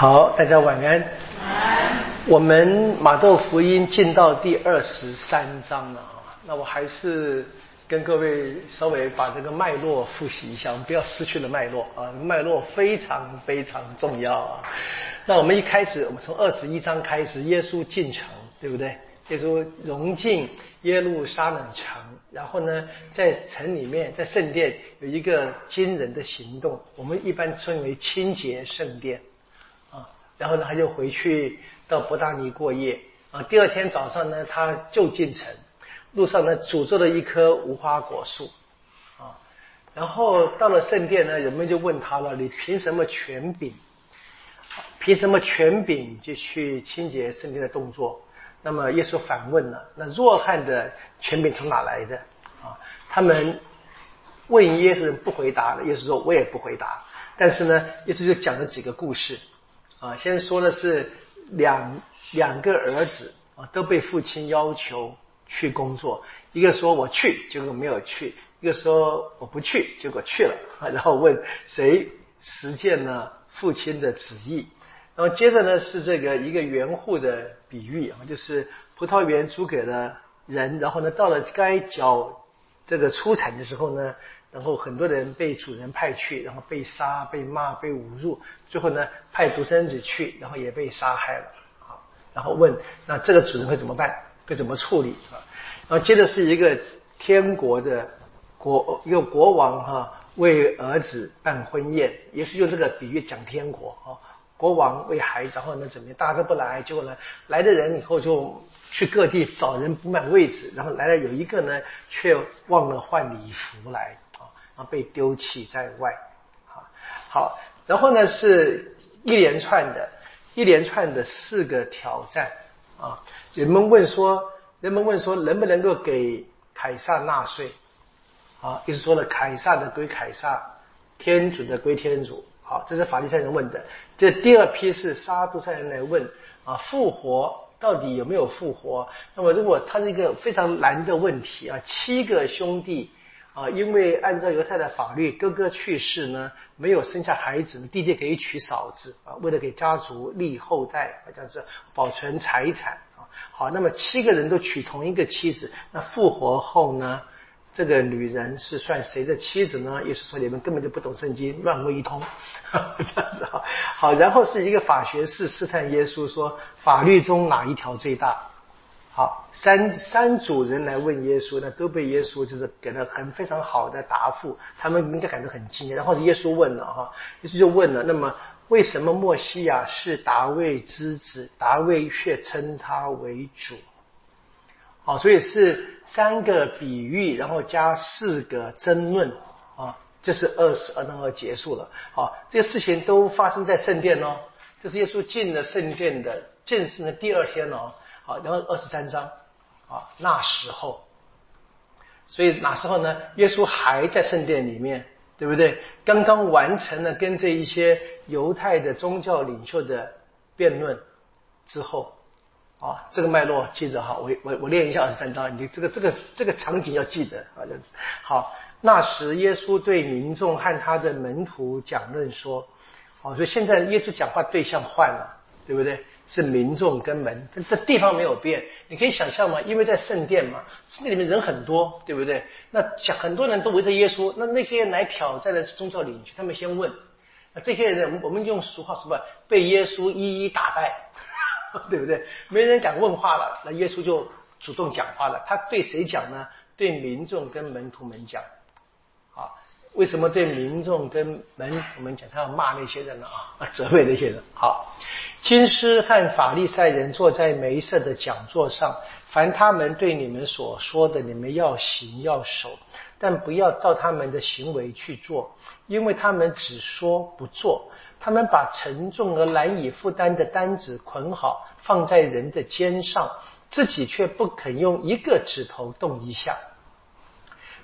好，大家晚安。我们马窦福音进到第二十三章了啊，那我还是跟各位稍微把这个脉络复习一下，我们不要失去了脉络啊，脉络非常非常重要啊。那我们一开始，我们从二十一章开始，耶稣进城，对不对？耶稣融进耶路撒冷城，然后呢，在城里面，在圣殿有一个惊人的行动，我们一般称为清洁圣殿。然后呢，他就回去到伯大尼过夜啊。第二天早上呢，他就进城，路上呢，诅咒了一棵无花果树啊。然后到了圣殿呢，人们就问他了：“你凭什么权柄？凭什么权柄就去清洁圣殿的动作？”那么耶稣反问了：“那弱汉的权柄从哪来的？”啊，他们问耶稣不回答了。耶稣说：“我也不回答。”但是呢，耶稣就讲了几个故事。啊，先说的是两两个儿子啊，都被父亲要求去工作。一个说我去，结果没有去；一个说我不去，结果去了。然后问谁实践了父亲的旨意？然后接着呢是这个一个园户的比喻啊，就是葡萄园租给了人，然后呢到了该缴这个出产的时候呢。然后很多人被主人派去，然后被杀、被骂、被侮辱，最后呢派独生子去，然后也被杀害了。啊，然后问那这个主人会怎么办？会怎么处理？啊，然后接着是一个天国的国一个国王哈为儿子办婚宴，也是用这个比喻讲天国啊。国王为孩子，然后呢怎么样？大家都不来，结果呢来的人以后就去各地找人补满位置，然后来了有一个呢却忘了换礼服来。被丢弃在外，好，好，然后呢是一连串的，一连串的四个挑战啊。人们问说，人们问说，能不能够给凯撒纳税？啊，意思说了，凯撒的归凯撒，天主的归天主。好，这是法利赛人问的。这第二批是沙都塞人来问啊，复活到底有没有复活？那么如果他是一个非常难的问题啊，七个兄弟。啊，因为按照犹太的法律，哥哥去世呢，没有生下孩子，弟弟可以娶嫂子啊，为了给家族立后代，这样子保存财产啊。好，那么七个人都娶同一个妻子，那复活后呢，这个女人是算谁的妻子呢？也是说你们根本就不懂圣经，乱问一通，这样子哈。好，然后是一个法学士试探耶稣说，法律中哪一条最大？好，三三组人来问耶稣，那都被耶稣就是给了很非常好的答复，他们应该感到很惊讶。然后耶稣问了哈，耶稣就问了，那么为什么莫西亚是达卫之子，达卫却称他为主？好，所以是三个比喻，然后加四个争论啊，这是二十二章二结束了。好，这些事情都发生在圣殿哦，这是耶稣进了圣殿的正式的第二天哦。好，然后二十三章，啊，那时候，所以哪时候呢？耶稣还在圣殿里面，对不对？刚刚完成了跟这一些犹太的宗教领袖的辩论之后，啊，这个脉络记着哈，我我我练一下二十三章，你这个这个这个场景要记得啊，这样子。好，那时耶稣对民众和他的门徒讲论说，好，所以现在耶稣讲话对象换了，对不对？是民众跟门，这地方没有变。你可以想象吗？因为在圣殿嘛，圣殿里面人很多，对不对？那讲很多人都围着耶稣，那那些人来挑战的是宗教领袖，他们先问。那这些人，我们用俗话说吧，被耶稣一一打败，对不对？没人敢问话了，那耶稣就主动讲话了。他对谁讲呢？对民众跟门徒们讲。好，为什么对民众跟门徒们讲？他要骂那些人呢？啊，责备那些人。好。金师和法利赛人坐在梅瑟的讲座上，凡他们对你们所说的，你们要行要守，但不要照他们的行为去做，因为他们只说不做。他们把沉重而难以负担的担子捆好，放在人的肩上，自己却不肯用一个指头动一下。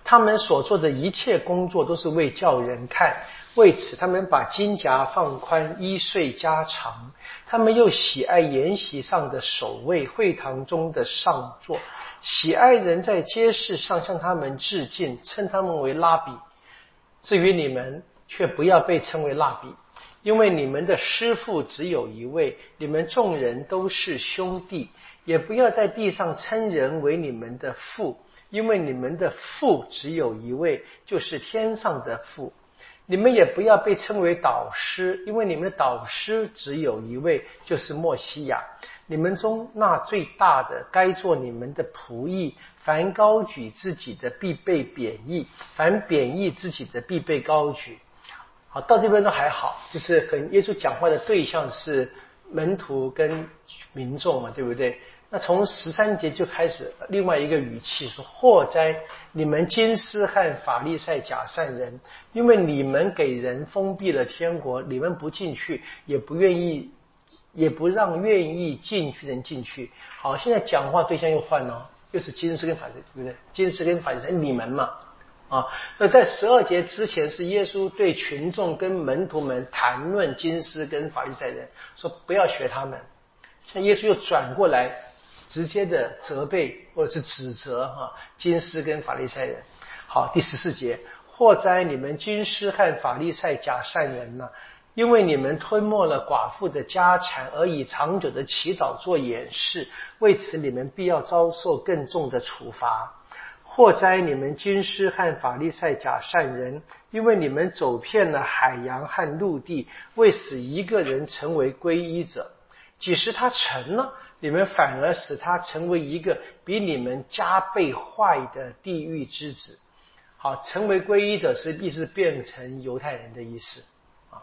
他们所做的一切工作，都是为叫人看。为此，他们把金甲放宽，衣穗加长。他们又喜爱筵席上的守卫，会堂中的上座，喜爱人在街市上向他们致敬，称他们为拉比。至于你们，却不要被称为拉比，因为你们的师傅只有一位，你们众人都是兄弟。也不要在地上称人为你们的父，因为你们的父只有一位，就是天上的父。你们也不要被称为导师，因为你们的导师只有一位，就是莫西亚。你们中那最大的，该做你们的仆役。凡高举自己的，必被贬义；凡贬义自己的，必被高举。好，到这边都还好，就是很耶稣讲话的对象是门徒跟民众嘛，对不对？那从十三节就开始另外一个语气说：“祸哉，你们金斯和法利赛假善人，因为你们给人封闭了天国，你们不进去，也不愿意，也不让愿意进去人进去。”好，现在讲话对象又换了，又是金斯跟法利，对不对？金斯跟法利赛，你们嘛，啊，那在十二节之前是耶稣对群众跟门徒们谈论金斯跟法利赛人，说不要学他们。现在耶稣又转过来。直接的责备或者是指责哈，金师跟法利赛人。好，第十四节，祸哉你们金师和法利赛假善人呐！因为你们吞没了寡妇的家产，而以长久的祈祷做掩饰，为此你们必要遭受更重的处罚。祸哉你们金师和法利赛假善人！因为你们走遍了海洋和陆地，为使一个人成为皈依者，即使他成了？你们反而使他成为一个比你们加倍坏的地狱之子。好，成为皈依者是必是变成犹太人的意思啊。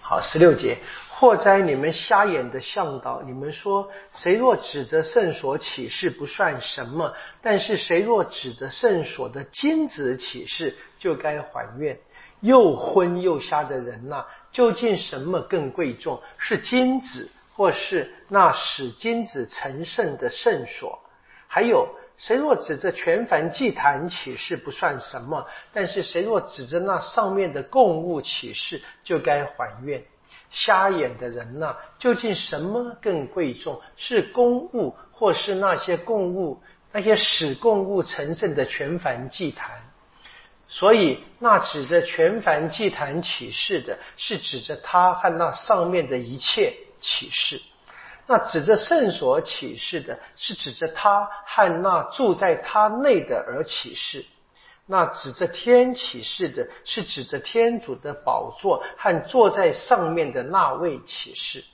好，十六节，祸哉你们瞎眼的向导！你们说，谁若指着圣所起誓不算什么，但是谁若指着圣所的金子起誓，就该还愿。又昏又瞎的人呐，究竟什么更贵重？是金子？或是那使金子成圣的圣所，还有谁若指着全凡祭坛起誓不算什么，但是谁若指着那上面的供物起誓，就该还愿。瞎眼的人呐，究竟什么更贵重？是公物，或是那些供物，那些使供物成圣的全凡祭坛？所以，那指着全凡祭坛起誓的，是指着他和那上面的一切。启示，那指着圣所启示的，是指着他和那住在他内的而启示；那指着天启示的，是指着天主的宝座和坐在上面的那位启示。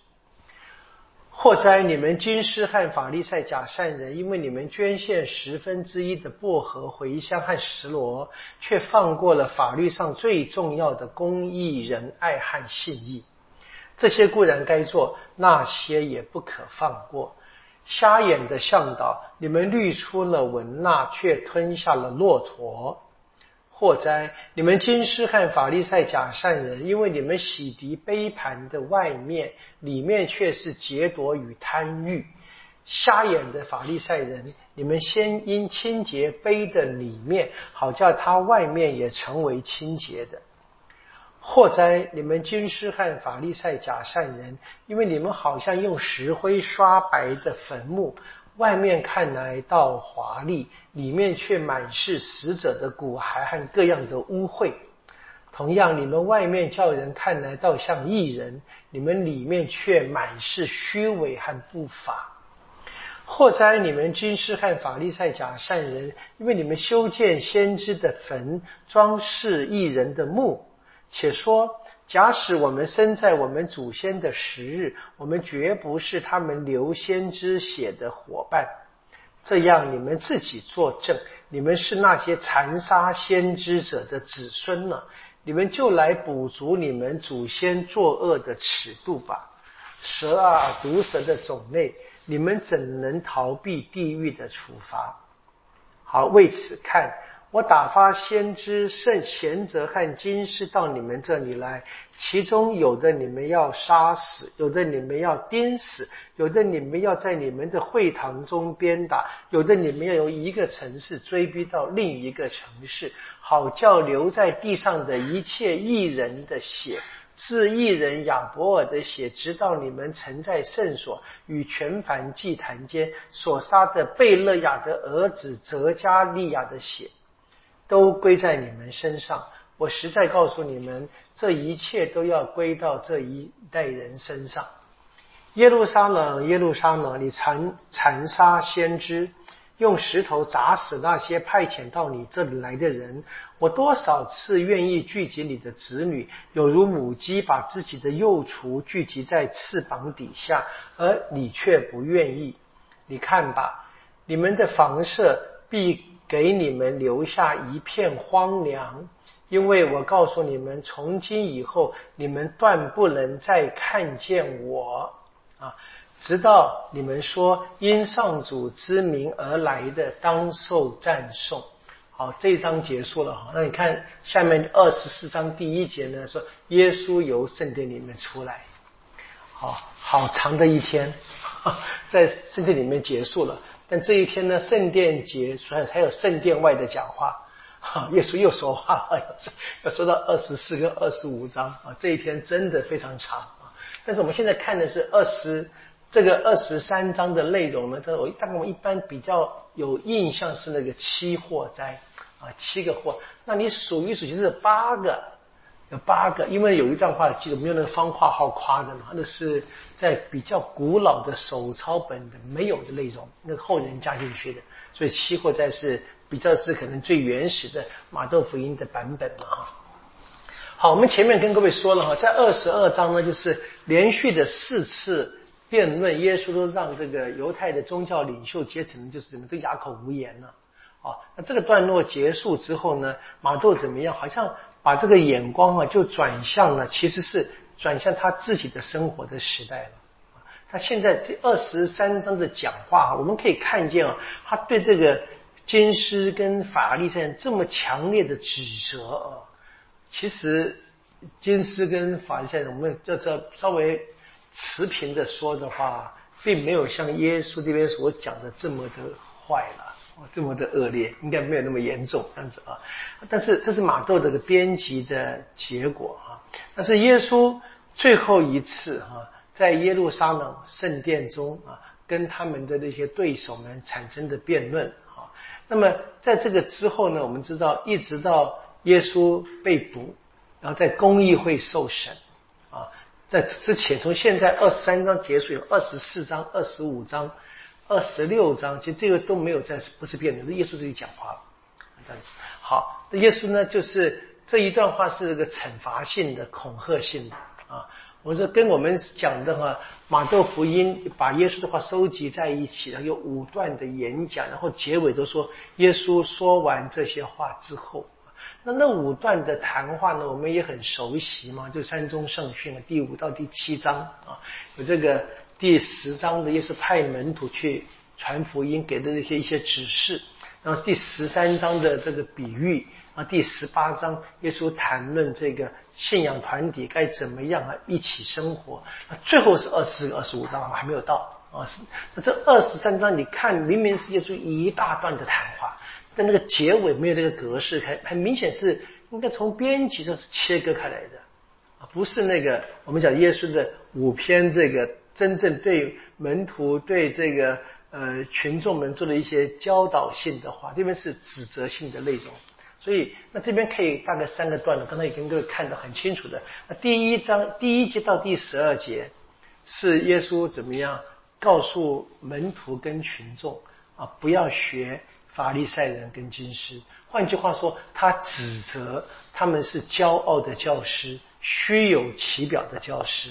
祸哉你们军师和法利赛假善人，因为你们捐献十分之一的薄荷、茴香和石螺，却放过了法律上最重要的公义、仁爱和信义。这些固然该做，那些也不可放过。瞎眼的向导，你们滤出了文纳，却吞下了骆驼。祸哉！你们金师和法利赛假善人，因为你们洗涤杯盘的外面，里面却是劫夺与贪欲。瞎眼的法利赛人，你们先因清洁杯的里面，好叫它外面也成为清洁的。祸哉！你们军师和法利赛假善人，因为你们好像用石灰刷白的坟墓，外面看来倒华丽，里面却满是死者的骨骸和各样的污秽。同样，你们外面叫人看来倒像艺人，你们里面却满是虚伪和不法。祸哉！你们军师和法利赛假善人，因为你们修建先知的坟，装饰艺人的墓。且说，假使我们生在我们祖先的时日，我们绝不是他们流先知血的伙伴。这样，你们自己作证，你们是那些残杀先知者的子孙了？你们就来补足你们祖先作恶的尺度吧。蛇啊，毒蛇的种类，你们怎能逃避地狱的处罚？好，为此看。我打发先知圣贤者和金师到你们这里来，其中有的你们要杀死，有的你们要钉死，有的你们要在你们的会堂中鞭打，有的你们要由一个城市追逼到另一个城市，好叫留在地上的一切异人的血，自异人亚伯尔的血，直到你们曾在圣所与全凡祭坛间所杀的贝勒亚的儿子泽加利亚的血。都归在你们身上。我实在告诉你们，这一切都要归到这一代人身上。耶路撒冷，耶路撒冷，你残残杀先知，用石头砸死那些派遣到你这里来的人。我多少次愿意聚集你的子女，有如母鸡把自己的幼雏聚集在翅膀底下，而你却不愿意。你看吧，你们的房舍必给你们留下一片荒凉。因为我告诉你们，从今以后，你们断不能再看见我啊！直到你们说因上主之名而来的，当受赞颂。好，这一章结束了哈。那你看下面二十四章第一节呢，说耶稣由圣殿里面出来。好，好长的一天，在圣殿里面结束了。但这一天呢，圣殿结，所以还有圣殿外的讲话。哈，耶稣又说话了，要说到二十四跟二十五章啊，这一天真的非常长啊。但是我们现在看的是二十这个二十三章的内容呢，这我大概我们一般比较有印象是那个七祸灾啊，七个祸。那你数一数，其实八个，有八个，因为有一段话记得没有那个方括号夸的嘛，那是在比较古老的手抄本的没有的内容，那是后人加进去的，所以七祸灾是。比较是可能最原始的马窦福音的版本嘛哈。好，我们前面跟各位说了哈，在二十二章呢，就是连续的四次辩论，耶稣都让这个犹太的宗教领袖阶层就是怎么都哑口无言了。啊，那这个段落结束之后呢，马窦怎么样？好像把这个眼光啊就转向了，其实是转向他自己的生活的时代了。他现在这二十三章的讲话，我们可以看见啊，他对这个。经师跟法利赛人这么强烈的指责啊，其实经师跟法利赛人，我们这这稍微持平的说的话，并没有像耶稣这边所讲的这么的坏了，这么的恶劣，应该没有那么严重这样子啊。但是这是马窦这个编辑的结果啊。但是耶稣最后一次哈，在耶路撒冷圣殿中啊，跟他们的那些对手们产生的辩论啊。那么在这个之后呢，我们知道一直到耶稣被捕，然后在公议会受审啊，在之前从现在二十三章结束有二十四章、二十五章、二十六章，其实这个都没有在不是辩论，是耶稣自己讲话了，这样子。好，那耶稣呢，就是这一段话是个惩罚性的、恐吓性的啊。我说跟我们讲的哈，马窦福音把耶稣的话收集在一起，然后有五段的演讲，然后结尾都说耶稣说完这些话之后，那那五段的谈话呢，我们也很熟悉嘛，就三中圣训的第五到第七章啊，有这个第十章的耶稣派门徒去传福音给的那些一些指示，然后第十三章的这个比喻。啊，第十八章，耶稣谈论这个信仰团体该怎么样啊一起生活。那最后是二十、二十五章，还没有到啊。是那这二十三章，你看明明是耶稣一大段的谈话，但那个结尾没有那个格式，很很明显是应该从编辑上是切割开来的啊，不是那个我们讲耶稣的五篇这个真正对门徒对这个呃群众们做了一些教导性的话，这边是指责性的内容。所以，那这边可以大概三个段落，刚才已经各位看得很清楚的。那第一章第一节到第十二节，是耶稣怎么样告诉门徒跟群众啊，不要学法利赛人跟经师。换句话说，他指责他们是骄傲的教师，虚有其表的教师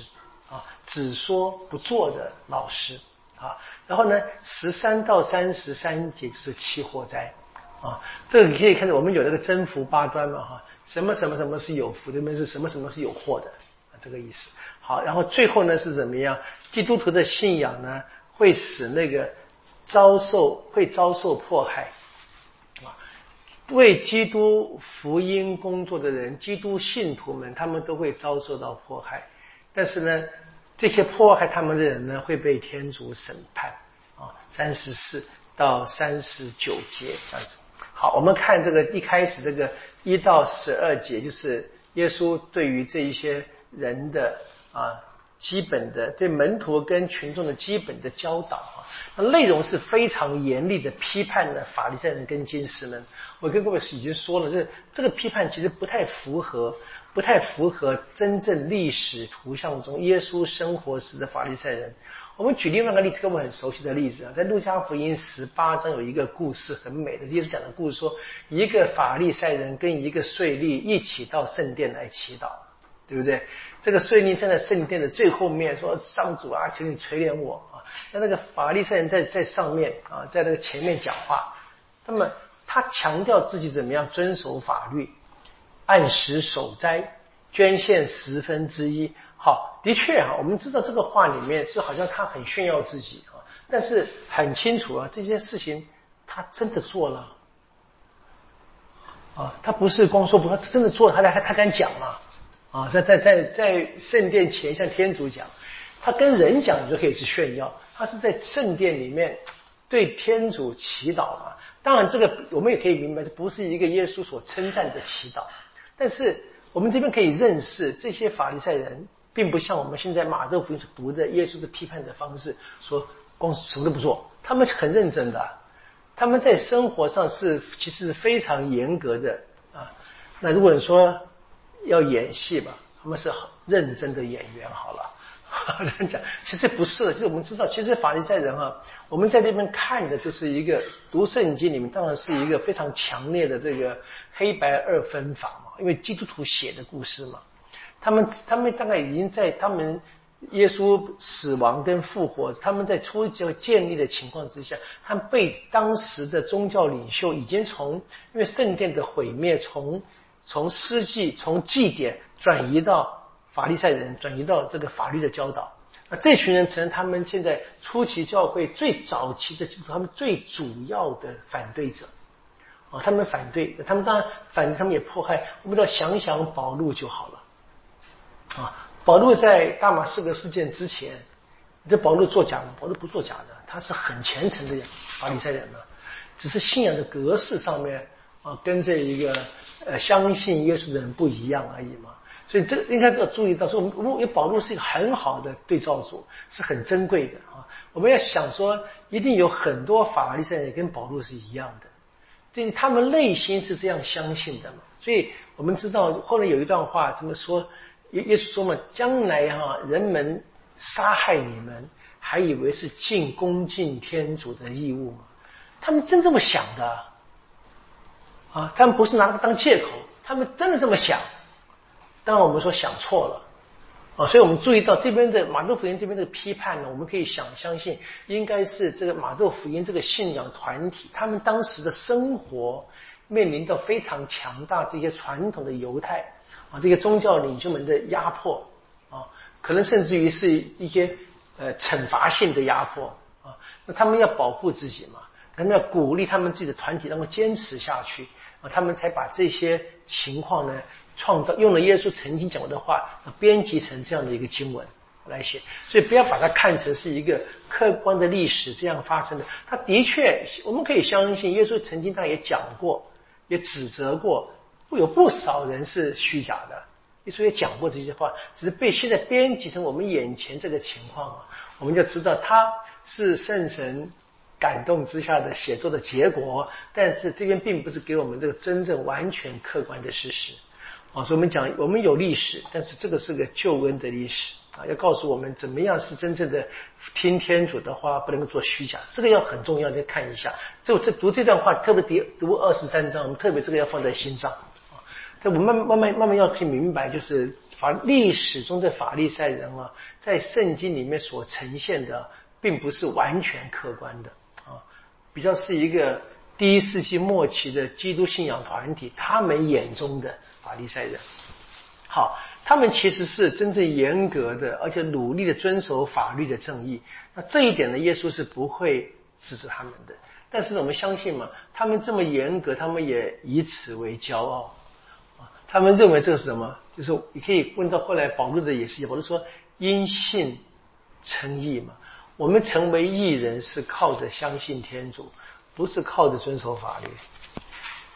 啊，只说不做的老师啊。然后呢，十三到三十三节就是七祸灾。啊，这个你可以看到，我们有那个真福八端嘛，哈，什么什么什么是有福，这边是什么什么是有祸的，啊，这个意思。好，然后最后呢是怎么样？基督徒的信仰呢，会使那个遭受会遭受迫害，啊，为基督福音工作的人，基督信徒们，他们都会遭受到迫害。但是呢，这些迫害他们的人呢，会被天主审判。啊，三十四到三十九节这样子。好，我们看这个一开始这个一到十二节，就是耶稣对于这一些人的啊基本的对门徒跟群众的基本的教导啊，那内容是非常严厉的批判的法利赛人跟金士们。我跟各位已经说了，这这个批判其实不太符合，不太符合真正历史图像中耶稣生活时的法利赛人。我们举另外一个例子，跟我们很熟悉的例子啊，在路加福音十八章有一个故事，很美的，耶稣讲的故事，说一个法利赛人跟一个税吏一起到圣殿来祈祷，对不对？这个税吏站在圣殿的最后面，说上主啊，请你垂怜我啊。那那个法利赛人在在上面啊，在那个前面讲话，那么他强调自己怎么样遵守法律，按时守斋，捐献十分之一。好，的确啊，我们知道这个话里面是好像他很炫耀自己啊，但是很清楚啊，这件事情他真的做了啊，他不是光说不，他真的做了，他他他敢讲吗？啊，在在在在圣殿前向天主讲，他跟人讲你就可以去炫耀，他是在圣殿里面对天主祈祷嘛。当然，这个我们也可以明白，这不是一个耶稣所称赞的祈祷，但是我们这边可以认识这些法利赛人。并不像我们现在马窦福音读的耶稣的批判的方式，说光什么都不做，他们很认真的，他们在生活上是其实是非常严格的啊。那如果你说要演戏吧，他们是认真的演员。好了，这样讲其实不是的，其实我们知道，其实法利赛人啊，我们在那边看的就是一个读圣经里面，当然是一个非常强烈的这个黑白二分法嘛，因为基督徒写的故事嘛。他们他们大概已经在他们耶稣死亡跟复活，他们在初就建立的情况之下，他们被当时的宗教领袖已经从因为圣殿的毁灭，从从司祭从祭典转移到法利赛人，转移到这个法律的教导。那这群人成了他们现在初期教会最早期的他们最主要的反对者啊，他们反对，他们当然反对，他们也迫害。我们只要想想保路就好了。啊，保罗在大马士革事件之前，这保罗作假吗？保罗不作假的，他是很虔诚的法利赛人呢，只是信仰的格式上面啊，跟这一个呃相信耶稣的人不一样而已嘛。所以这个应该要注意到，说我们我们保罗是一个很好的对照组，是很珍贵的啊。我们要想说，一定有很多法利赛人跟保罗是一样的，对他们内心是这样相信的嘛。所以我们知道后来有一段话怎么说？耶耶稣说嘛，将来哈人们杀害你们，还以为是尽恭敬天主的义务嘛？他们真这么想的啊？他们不是拿它当借口，他们真的这么想。当然我们说想错了啊，所以我们注意到这边的马窦福音这边的批判呢，我们可以想相信，应该是这个马窦福音这个信仰团体，他们当时的生活面临到非常强大这些传统的犹太。啊，这些宗教领袖们的压迫啊，可能甚至于是一些呃惩罚性的压迫啊。那他们要保护自己嘛，他们要鼓励他们自己的团体能够坚持下去啊，他们才把这些情况呢创造，用了耶稣曾经讲过的话，编辑成这样的一个经文来写。所以不要把它看成是一个客观的历史这样发生的。他的确，我们可以相信耶稣曾经他也讲过，也指责过。会有不少人是虚假的，耶稣也讲过这些话，只是被现在编辑成我们眼前这个情况啊，我们就知道他是圣神感动之下的写作的结果，但是这边并不是给我们这个真正完全客观的事实啊。所以我们讲，我们有历史，但是这个是个救恩的历史啊，要告诉我们怎么样是真正的听天主的话，不能够做虚假，这个要很重要的看一下。就这读这段话，特别读读二十三章，我们特别这个要放在心上。这我们慢慢慢慢要去明白，就是法历史中的法利赛人啊，在圣经里面所呈现的，并不是完全客观的啊，比较是一个第一世纪末期的基督信仰团体，他们眼中的法利赛人。好，他们其实是真正严格的，而且努力的遵守法律的正义。那这一点呢，耶稣是不会指责他们的。但是呢，我们相信嘛，他们这么严格，他们也以此为骄傲。他们认为这个是什么？就是你可以问到后来保罗的也是，保罗说因信称义嘛。我们成为义人是靠着相信天主，不是靠着遵守法律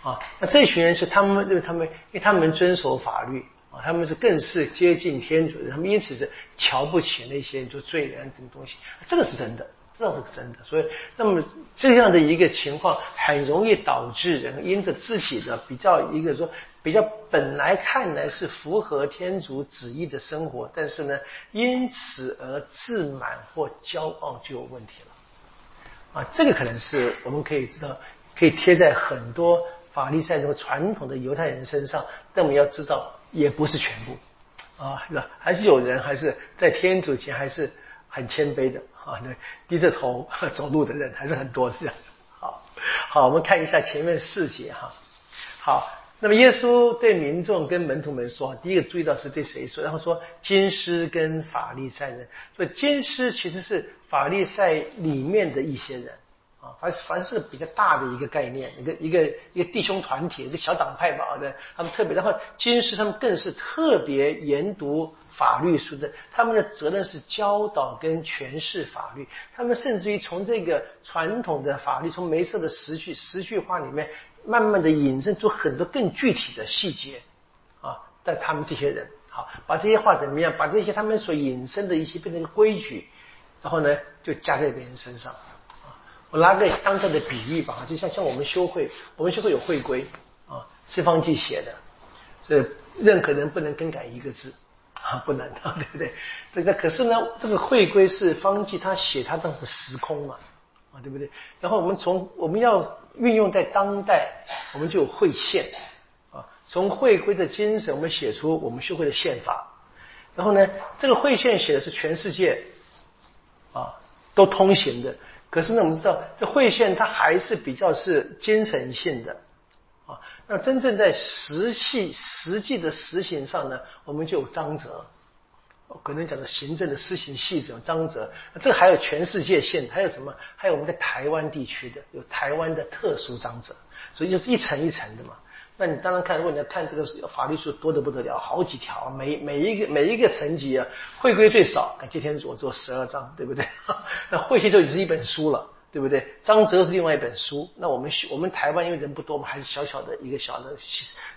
啊。那这群人是他们认为他们，因为他们遵守法律啊，他们是更是接近天主的，他们因此是瞧不起那些做罪人等东西，这个是真的，这倒是真的。所以，那么这样的一个情况，很容易导致人因着自己的比较一个说比较本来看来是符合天主旨意的生活，但是呢，因此而自满或骄傲就有问题了。啊，这个可能是我们可以知道，可以贴在很多法利赛人传统的犹太人身上，但我们要知道。也不是全部啊，是吧？还是有人还是在天主前还是很谦卑的啊，那低着头 走路的人还是很多的这样子。好，好，我们看一下前面四节哈。好，那么耶稣对民众跟门徒们说，第一个注意到是对谁说？然后说金师跟法利赛人，所以金师其实是法利赛里面的一些人。凡凡是比较大的一个概念，一个一个一个弟兄团体，一个小党派吧，对，他们特别，然后军师他们更是特别研读法律书的，他们的责任是教导跟诠释法律，他们甚至于从这个传统的法律，从梅瑟的十句十句话里面，慢慢的引申出很多更具体的细节啊，但他们这些人，好，把这些话怎么样，把这些他们所引申的一些变成规矩，然后呢，就加在别人身上。我拿个当下的比喻吧，就像像我们修会，我们修会有会规啊，四方记写的，所以任何人不能更改一个字啊，不能的，对不对？这个可是呢，这个会规是方记他写，他当时时空嘛啊，对不对？然后我们从我们要运用在当代，我们就有会宪啊，从会规的精神，我们写出我们修会的宪法。然后呢，这个会宪写的是全世界啊都通行的。可是呢，我们知道这会宪它还是比较是精神性的啊。那真正在实际实际的实行上呢，我们就有章则，可能讲的行政的施行细则章则。这还有全世界性，还有什么？还有我们在台湾地区的有台湾的特殊章则，所以就是一层一层的嘛。那你当然看，如果你要看这个法律书多得不得了，好几条，每每一个每一个层级啊，会规最少，感谢天主做十二章，对不对？那会期就已经是一本书了，对不对？章则是另外一本书。那我们我们台湾因为人不多嘛，还是小小的一个小的，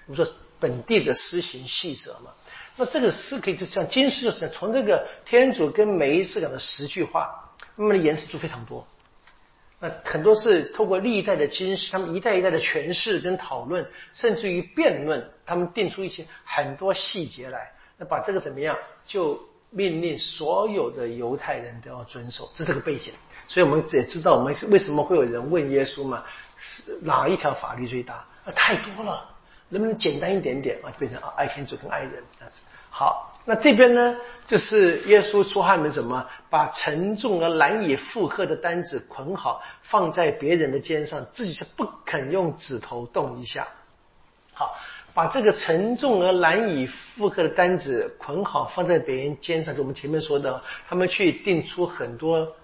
我们说本地的施行细则嘛。那这个是可以就像金师就是从这个天主跟每一次讲的十句话，那么的延伸就非常多。那很多是透过历代的经师，他们一代一代的诠释跟讨论，甚至于辩论，他们定出一些很多细节来。那把这个怎么样，就命令所有的犹太人都要遵守，是这个背景。所以我们也知道，我们为什么会有人问耶稣嘛？是哪一条法律最大？啊，太多了，能不能简单一点点啊？就变成啊，爱天主跟爱人这样子。好。那这边呢，就是耶稣说他们怎么把沉重而难以负荷的担子捆好，放在别人的肩上，自己是不肯用指头动一下。好，把这个沉重而难以负荷的担子捆好，放在别人肩上，就我们前面说的，他们去定出很多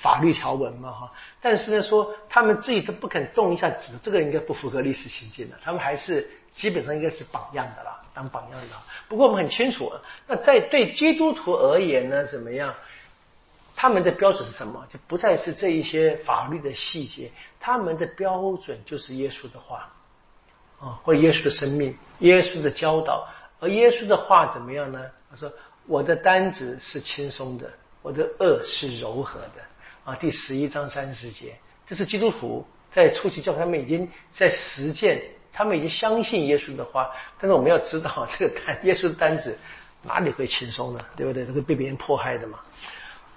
法律条文嘛，哈。但是呢，说他们自己都不肯动一下指，这个应该不符合历史情境的，他们还是基本上应该是榜样的了。当榜样的，不过我们很清楚，那在对基督徒而言呢，怎么样？他们的标准是什么？就不再是这一些法律的细节，他们的标准就是耶稣的话啊，或耶稣的生命，耶稣的教导。而耶稣的话怎么样呢？他说：“我的担子是轻松的，我的恶是柔和的。”啊，第十一章三十节，这是基督徒在初期教他们已经在实践。他们已经相信耶稣的话，但是我们要知道，这个单 耶稣的单子哪里会轻松呢？对不对？都会被别人迫害的嘛。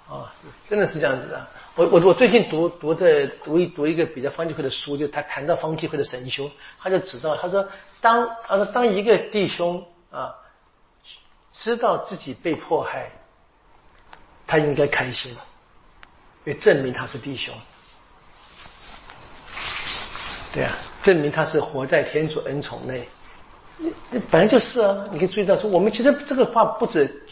啊，真的是这样子的。我我我最近读读在读一读一个比较方济会的书，就他谈到方济会的神修，他就知道，他说当他说当一个弟兄啊知道自己被迫害，他应该开心，因为证明他是弟兄。对啊。证明他是活在天主恩宠内，那本来就是啊！你可以注意到说，我们其实这个话不止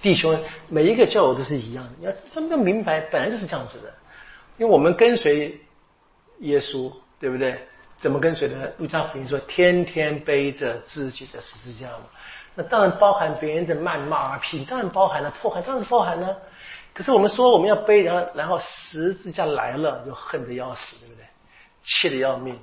弟兄，每一个教友都是一样的。你要他们要明白，本来就是这样子的。因为我们跟随耶稣，对不对？怎么跟随呢？路加福音说，天天背着自己的十字架嘛。那当然包含别人的谩骂啊、批当然包含了迫害，当然包含了。可是我们说我们要背，然后然后十字架来了就恨得要死，对不对？气得要命。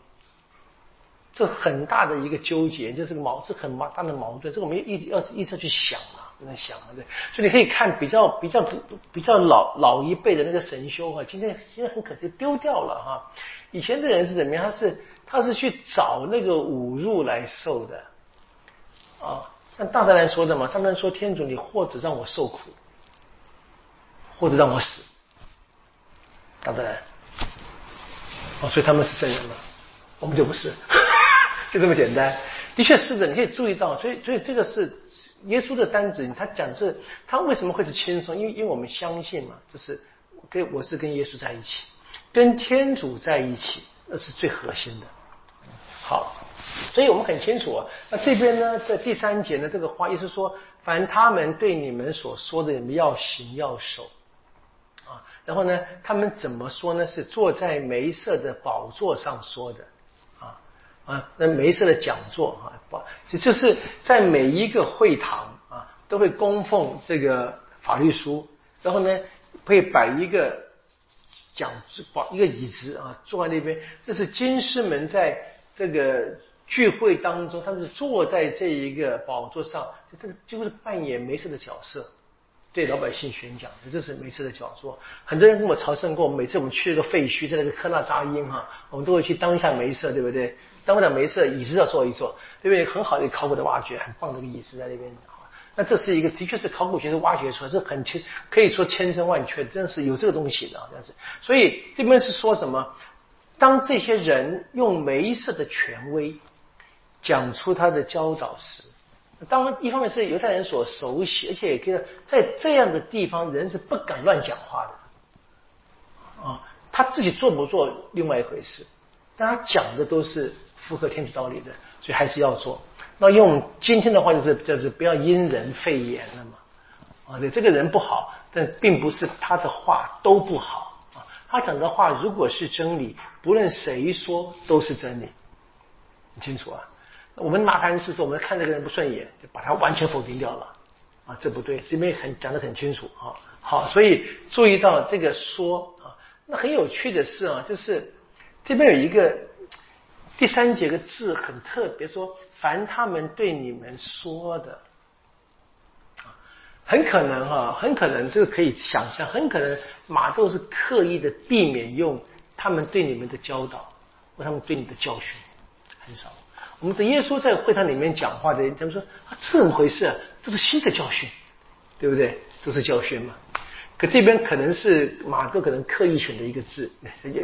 这很大的一个纠结，就是个矛，是很矛大的矛盾。这个我们一直要一直去想啊，一直想啊，对。所以你可以看比较比较比较老老一辈的那个神修啊，今天现在很可惜丢掉了哈。以前的人是怎么样？他是他是去找那个五入来受的啊。那大自然说的嘛，他们说天主，你或者让我受苦，或者让我死。大自然哦，所以他们是圣人嘛，我们就不是。就这么简单，的确是的，你可以注意到，所以所以这个是耶稣的单子，他讲是，他为什么会是轻松？因为因为我们相信嘛，这是跟我是跟耶稣在一起，跟天主在一起，那是最核心的。好，所以我们很清楚啊。那这边呢，在第三节呢，这个话意思说，凡他们对你们所说的，你们要行要守。然后呢，他们怎么说呢？是坐在梅瑟的宝座上说的。啊啊，那梅瑟的讲座啊，宝，这就是在每一个会堂啊，都会供奉这个法律书，然后呢，会摆一个讲宝一个椅子啊，坐在那边。这是金师们在这个聚会当中，他们是坐在这一个宝座上，就这个几乎是扮演梅瑟的角色。对老百姓宣讲，这是每次的讲座。很多人跟我朝圣过，每次我们去那个废墟，在那个科纳扎因哈，我们都会去当一下梅瑟，对不对？当不了梅瑟，椅子要坐一坐，对不对？很好的考古的挖掘，很棒的一个椅子在那边。那这是一个，的确是考古学是挖掘出来，是很千可以说千真万确，真的是有这个东西的，这样子。所以这边是说什么？当这些人用梅瑟的权威讲出他的教导时。当然，一方面是犹太人所熟悉，而且也可以在这样的地方，人是不敢乱讲话的。啊，他自己做不做另外一回事，但他讲的都是符合天主道理的，所以还是要做。那用今天的话就是，就是不要因人废言了嘛。啊，对，这个人不好，但并不是他的话都不好啊。他讲的话如果是真理，不论谁说都是真理，你清楚啊？我们麻烦是说，我们看这个人不顺眼，就把他完全否定掉了啊，这不对，这边很讲的很清楚啊。好，所以注意到这个说啊，那很有趣的是啊，就是这边有一个第三节个字很特别，说凡他们对你们说的啊，很可能哈，很可能这个可以想象，很可能马窦是刻意的避免用他们对你们的教导或他们对你的教训，很少。我们这耶稣在会堂里面讲话的，他们说啊，这怎么回事啊？这是新的教训，对不对？都是教训嘛。可这边可能是马哥可能刻意选的一个字，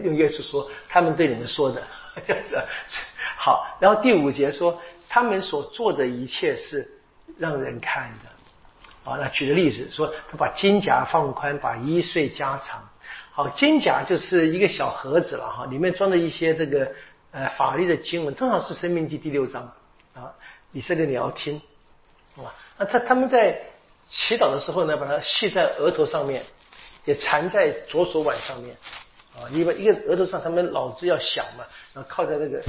用耶稣说他们对你们说的这样子。好，然后第五节说他们所做的一切是让人看的。好，那举个例子说，他把金甲放宽，把衣穗加长。好，金甲就是一个小盒子了哈，里面装的一些这个。呃，法律的经文通常是《生命记》第六章啊，以色列你要听，啊，那他他们在祈祷的时候呢，把它系在额头上面，也缠在左手腕上面，啊，因为一个额头上，他们脑子要想嘛，然后靠在那个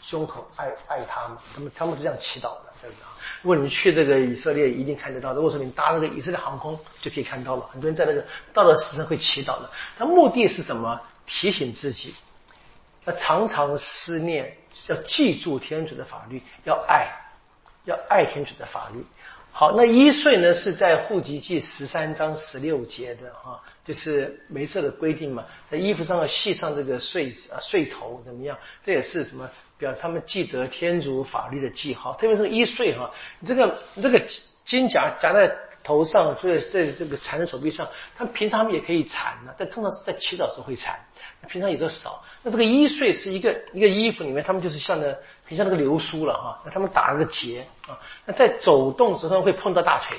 胸口爱爱他嘛，他们他们是这样祈祷的，这样子啊。如果你去这个以色列，一定看得到。如果说你搭那个以色列航空，就可以看到了，很多人在那个到了时辰会祈祷的。他目的是什么？提醒自己。要常常思念，要记住天主的法律，要爱，要爱天主的法律。好，那一岁呢是在户籍记十三章十六节的哈，就是梅瑟的规定嘛，在衣服上要系上这个穗子啊，穗头怎么样？这也是什么表示他们记得天主法律的记号，特别是一岁哈，你这个这个金甲夹在头上，所以在这个缠在手臂上，他们平常也可以缠的，但通常是在祈祷时候会缠。平常也都少，那这个衣穗是一个一个衣服里面，他们就是像那很像那个流苏了哈。那他们打了个结啊，那在走动时候会碰到大腿，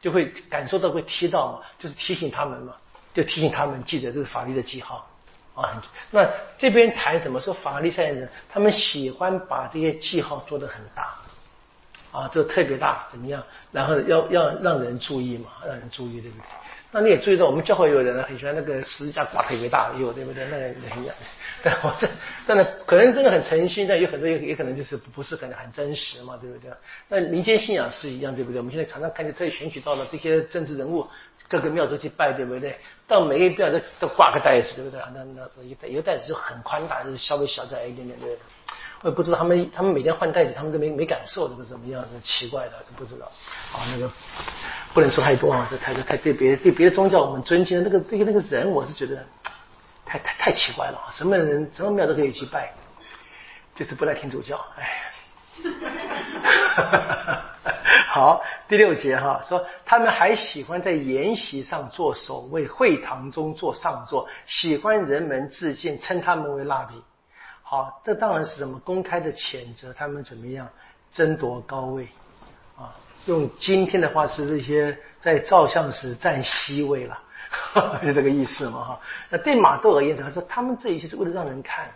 就会感受到会踢到嘛，就是提醒他们嘛，就提醒他们记得这是法律的记号啊。那这边谈什么说法律赛人，他们喜欢把这些记号做得很大啊，就特别大怎么样？然后要要让人注意嘛，让人注意对不对？那你也注意到，我们教会有人很喜欢那个十字架挂特别大，有对不对？那个很样。但我这真的可能真的很诚心，但有很多也也可能就是不是很很真实嘛，对不对？那民间信仰是一样，对不对？我们现在常常看见特意选取到了这些政治人物，各个庙都去拜，对不对？到每个庙都都挂个袋子，对不对？那那一个袋子就很宽大，就是稍微小窄一点点，对不对？不知道他们他们每天换袋子，他们都没没感受这个怎么样？是奇怪的，不知道。啊，那个不能说太多啊，这太太对别对别的宗教我们尊敬的那个对那个人，我是觉得太太太奇怪了啊！什么人什么庙都可以去拜，就是不来天主教，哎。好，第六节哈说，他们还喜欢在筵席上做守卫，会堂中做上座，喜欢人们致敬，称他们为蜡笔。好，这当然是什么公开的谴责他们怎么样争夺高位啊？用今天的话是这些在照相时占 C 位了，就这个意思嘛哈。那对马窦而言，他说他们这一切是为了让人看。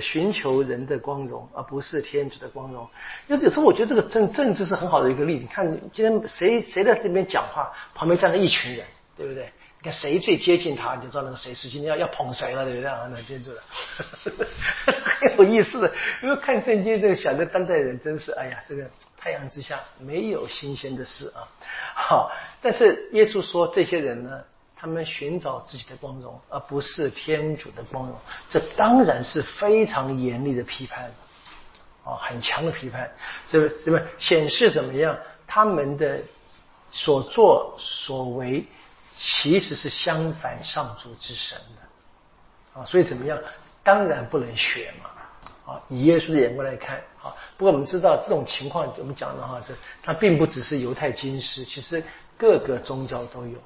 寻求人的光荣，而不是天主的光荣。因为有时候我觉得这个政政治是很好的一个例子。你看今天谁谁在这边讲话，旁边站着一群人，对不对？谁最接近他，你就知道那个谁是今天要要捧谁了，对不对？啊，那记住了，很有意思的。因为看圣经，这个想个当代人真是，哎呀，这个太阳之下没有新鲜的事啊。好，但是耶稣说这些人呢？他们寻找自己的光荣，而不是天主的光荣，这当然是非常严厉的批判，啊，很强的批判，是不是？是不是显示怎么样？他们的所作所为其实是相反上主之神的，啊，所以怎么样？当然不能学嘛，啊，以耶稣的眼光来看，啊，不过我们知道这种情况，我们讲的话是，它并不只是犹太经师，其实各个宗教都有。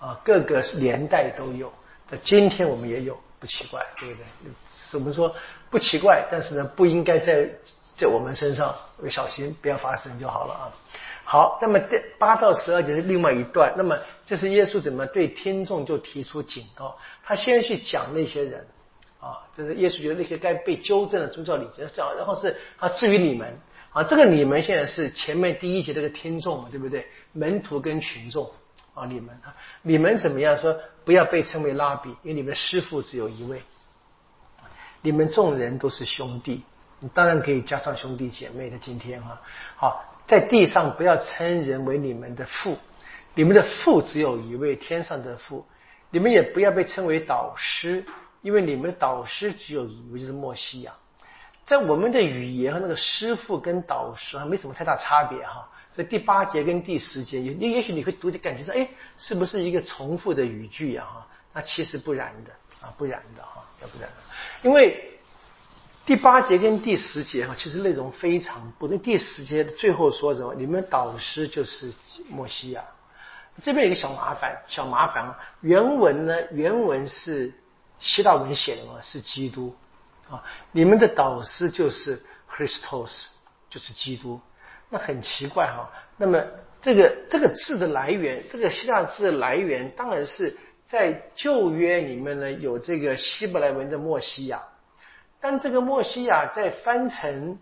啊，各个年代都有，在今天我们也有，不奇怪，对不对？我们说不奇怪，但是呢，不应该在在我们身上，要小心，不要发生就好了啊。好，那么第八到十二节是另外一段，那么这是耶稣怎么对听众就提出警告？他先去讲那些人啊，这是耶稣觉得那些该被纠正的宗教领袖，讲，然后是啊，至于你们啊，这个你们现在是前面第一节这个听众嘛，对不对？门徒跟群众。啊，你们啊，你们怎么样说？不要被称为拉比，因为你们师傅只有一位。你们众人都是兄弟，你当然可以加上兄弟姐妹的今天哈。好，在地上不要称人为你们的父，你们的父只有一位，天上的父。你们也不要被称为导师，因为你们的导师只有一位，就是莫西亚。在我们的语言和那个师傅跟导师还没什么太大差别哈。所以第八节跟第十节，也也许你会读的感觉说，哎，是不是一个重复的语句呀？哈，那其实不然的啊，不然的哈，要不然的。因为第八节跟第十节哈，其实内容非常不同。第十节最后说什么？你们导师就是莫西亚。这边有个小麻烦，小麻烦啊。原文呢，原文是希腊文写的嘛，是基督啊。你们的导师就是 Christos，就是基督。那很奇怪哈，那么这个这个字的来源，这个希腊字的来源，当然是在旧约里面呢有这个希伯来文的墨西亚，但这个墨西亚在翻成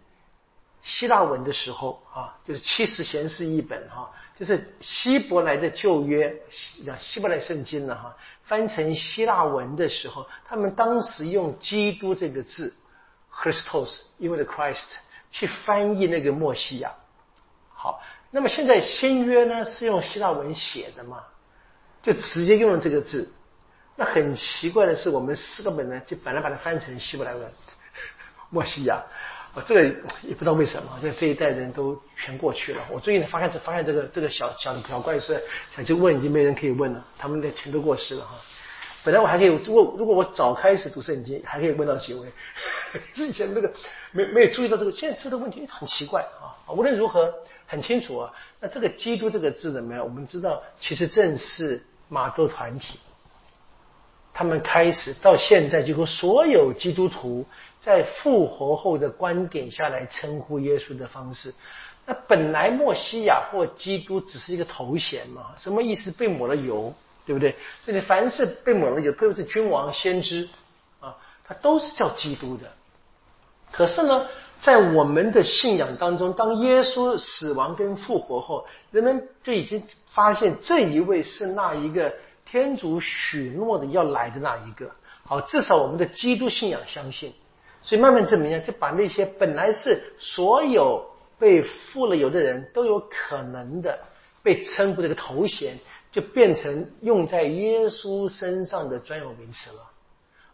希腊文的时候啊，就是七十贤士一本哈，就是希伯来的旧约讲希伯来圣经呢哈，翻成希腊文的时候，他们当时用基督这个字，Christos，因为的 Christ 去翻译那个墨西亚。好，那么现在新约呢是用希腊文写的嘛，就直接用了这个字。那很奇怪的是，我们四个本呢就本来把它翻成希伯来文，墨西亚。啊，这个也不知道为什么，在这一代人都全过去了。我最近发现这发现这个这个小小小怪事，想去问已经没人可以问了，他们的全都过世了哈。本来我还可以，如果如果我早开始读圣经，还可以问到几位。之前这个没没有注意到这个，现在出的问题很奇怪啊。无论如何。很清楚啊，那这个“基督”这个字怎么样？我们知道，其实正是马窦团体，他们开始到现在，几乎所有基督徒在复活后的观点下来称呼耶稣的方式。那本来墨西亚或基督只是一个头衔嘛？什么意思？被抹了油，对不对？这里凡是被抹了油，特别是君王、先知啊，他都是叫基督的。可是呢？在我们的信仰当中，当耶稣死亡跟复活后，人们就已经发现这一位是那一个天主许诺的要来的那一个。好，至少我们的基督信仰相信，所以慢慢证明啊，就把那些本来是所有被富了油的人都有可能的被称呼这个头衔，就变成用在耶稣身上的专有名词了。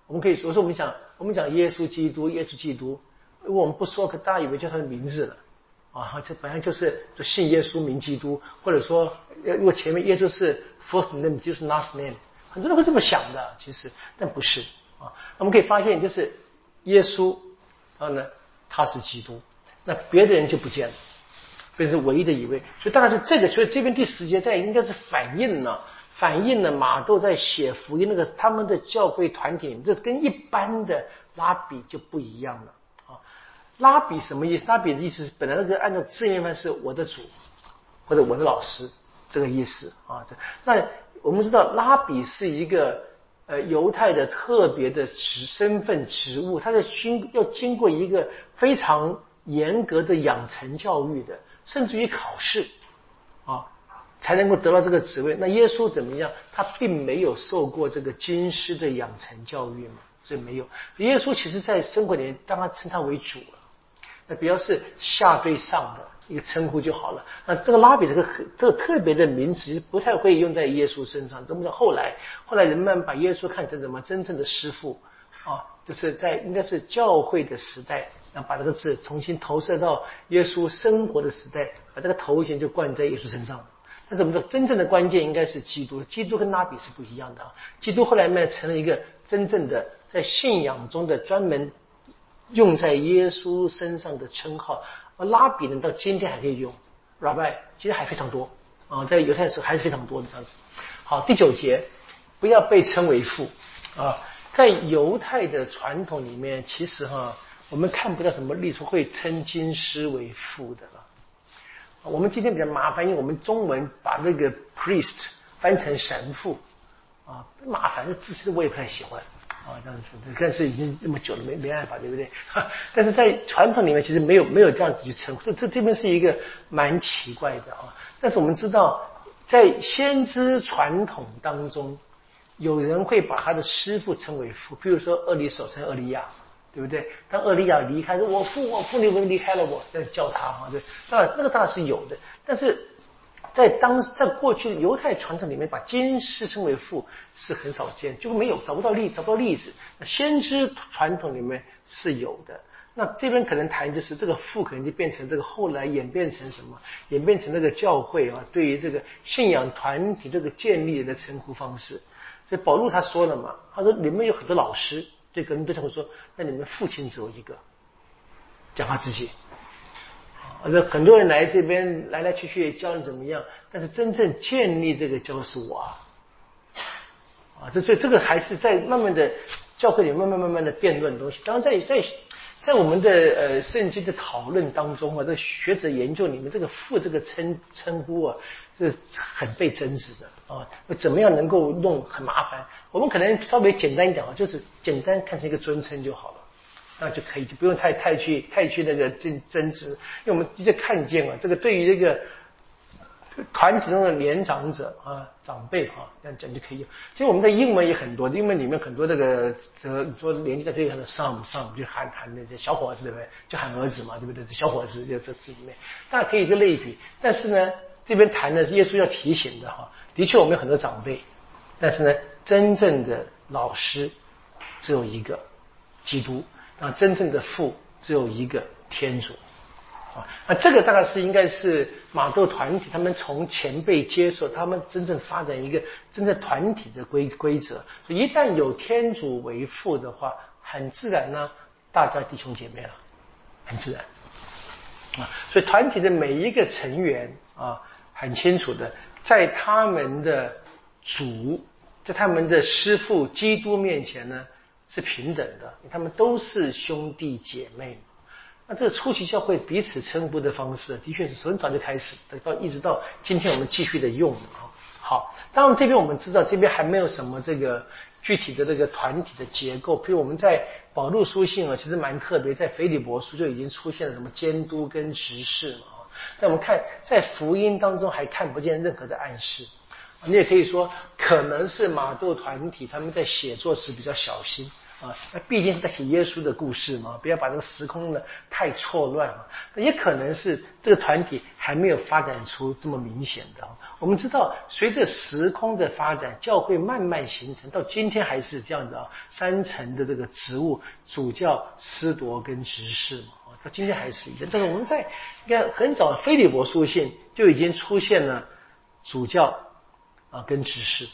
我们可以说说，我们讲我们讲耶稣基督，耶稣基督。如果我们不说，可大家以为叫他的名字了啊，这本来就是就信耶稣名基督，或者说如果前面耶稣是 first name 就是 last name，很多人会这么想的，其实但不是啊。我们可以发现，就是耶稣，然后呢，他是基督，那别的人就不见了，变成唯一的一位。所以当然是这个，所以这边第十节在应该是反映了。反映了马窦在写福音那个他们的教会团体，这跟一般的拉比就不一样了。拉比什么意思？拉比的意思是本来那个按照字面翻是我的主或者我的老师这个意思啊。这那我们知道拉比是一个呃犹太的特别的职身份职务，他是经要经过一个非常严格的养成教育的，甚至于考试啊。才能够得到这个职位。那耶稣怎么样？他并没有受过这个经师的养成教育嘛，所以没有。耶稣其实在生活里面，当他称他为主了，那比较是下对上的一个称呼就好了。那这个拉比这个特特别的名词，不太会用在耶稣身上。怎么着？后来后来人们把耶稣看成什么？真正的师傅啊，就是在应该是教会的时代，那把这个字重新投射到耶稣生活的时代，把这个头衔就冠在耶稣身上。那怎么说？真正的关键应该是基督。基督跟拉比是不一样的啊。基督后来慢成了一个真正的在信仰中的专门用在耶稣身上的称号。拉比呢，到今天还可以用，Rabbi，其实还非常多啊，在犹太时还是非常多的这样子。好，第九节，不要被称为父啊。在犹太的传统里面，其实哈，我们看不到什么例子会称金师为父的了。我们今天比较麻烦，因为我们中文把那个 priest 翻成神父啊，麻烦这字词我也不太喜欢啊，这样子。但是已经这么久了，没没办法，对不对？但是在传统里面，其实没有没有这样子去称呼，这这这边是一个蛮奇怪的啊。但是我们知道，在先知传统当中，有人会把他的师傅称为父，比如说厄里手称厄利亚。对不对？当厄利亚离开，说我父我父，你们离开了我，在叫他啊，对，那那个当然是有的。但是在当在过去的犹太传统里面，把经师称为父是很少见，就没有找不到例找不到例子。那先知传统里面是有的。那这边可能谈就是这个父可能就变成这个后来演变成什么？演变成那个教会啊，对于这个信仰团体这个建立的称呼方式。所以保禄他说了嘛，他说你们有很多老师。对，可能对他们说，那你们父亲只有一个，讲他自己。啊，这很多人来这边来来去去教你怎么样，但是真正建立这个教是我啊。啊，这所以这个还是在慢慢的教会里慢慢慢慢的辩论东西。当然在在在我们的呃圣经的讨论当中啊，这学者研究里面这个父这个称称呼啊。是很被争执的啊！怎么样能够弄很麻烦？我们可能稍微简单一点啊，就是简单看成一个尊称就好了，那就可以，就不用太太去太去那个争争执，因为我们直接看见了这个对于这个团体中的年长者啊、长辈啊这样讲就可以。其实我们在英文也很多，英文里面很多这个呃说年纪在对上的 some some 就喊喊那些小伙子对不对？就喊儿子嘛对不对？小伙子就这字里面，大家可以一个类比，但是呢。这边谈的是耶稣要提醒的哈，的确我们有很多长辈，但是呢，真正的老师只有一个，基督，啊，真正的父只有一个天主，啊，那这个大概是应该是马窦团体他们从前辈接受，他们真正发展一个真正团体的规规则，一旦有天主为父的话，很自然呢，大家弟兄姐妹了，很自然，啊，所以团体的每一个成员啊。很清楚的，在他们的主，在他们的师傅基督面前呢，是平等的，他们都是兄弟姐妹。那这个初期教会彼此称呼的方式，的确是很早就开始，到一直到今天我们继续的用啊。好，当然这边我们知道，这边还没有什么这个具体的这个团体的结构。比如我们在保禄书信啊，其实蛮特别，在腓利伯书就已经出现了什么监督跟执事嘛。但我们看，在福音当中还看不见任何的暗示。你也可以说，可能是马窦团体他们在写作时比较小心，啊，那毕竟是在写耶稣的故事嘛，不要把这个时空呢太错乱啊。也可能是这个团体还没有发展出这么明显的。我们知道，随着时空的发展，教会慢慢形成，到今天还是这样的啊，三层的这个职务，主教、司铎跟执事嘛，到今天还是一样。但是我们在你看很早，菲利伯书信就已经出现了主教啊跟知识。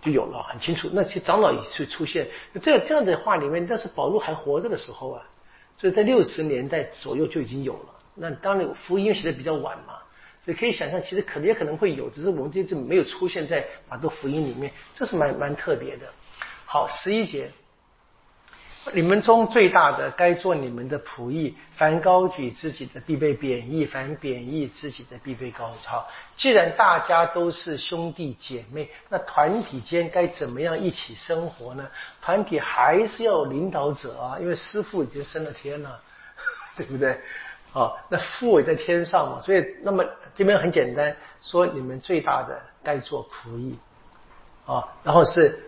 就有了，很清楚。那些长老也去出现。这样这样的话里面，但是保罗还活着的时候啊，所以在六十年代左右就已经有了。那当然福音写的比较晚嘛，所以可以想象，其实可能也可能会有，只是我们这次没有出现在马多福音里面，这是蛮蛮特别的。好，十一节。你们中最大的该做你们的仆役，凡高举自己的必被贬义，凡贬义自己的必被高超。既然大家都是兄弟姐妹，那团体间该怎么样一起生活呢？团体还是要领导者啊，因为师傅已经升了天了，对不对？啊，那父也在天上嘛，所以那么这边很简单，说你们最大的该做仆役啊，然后是。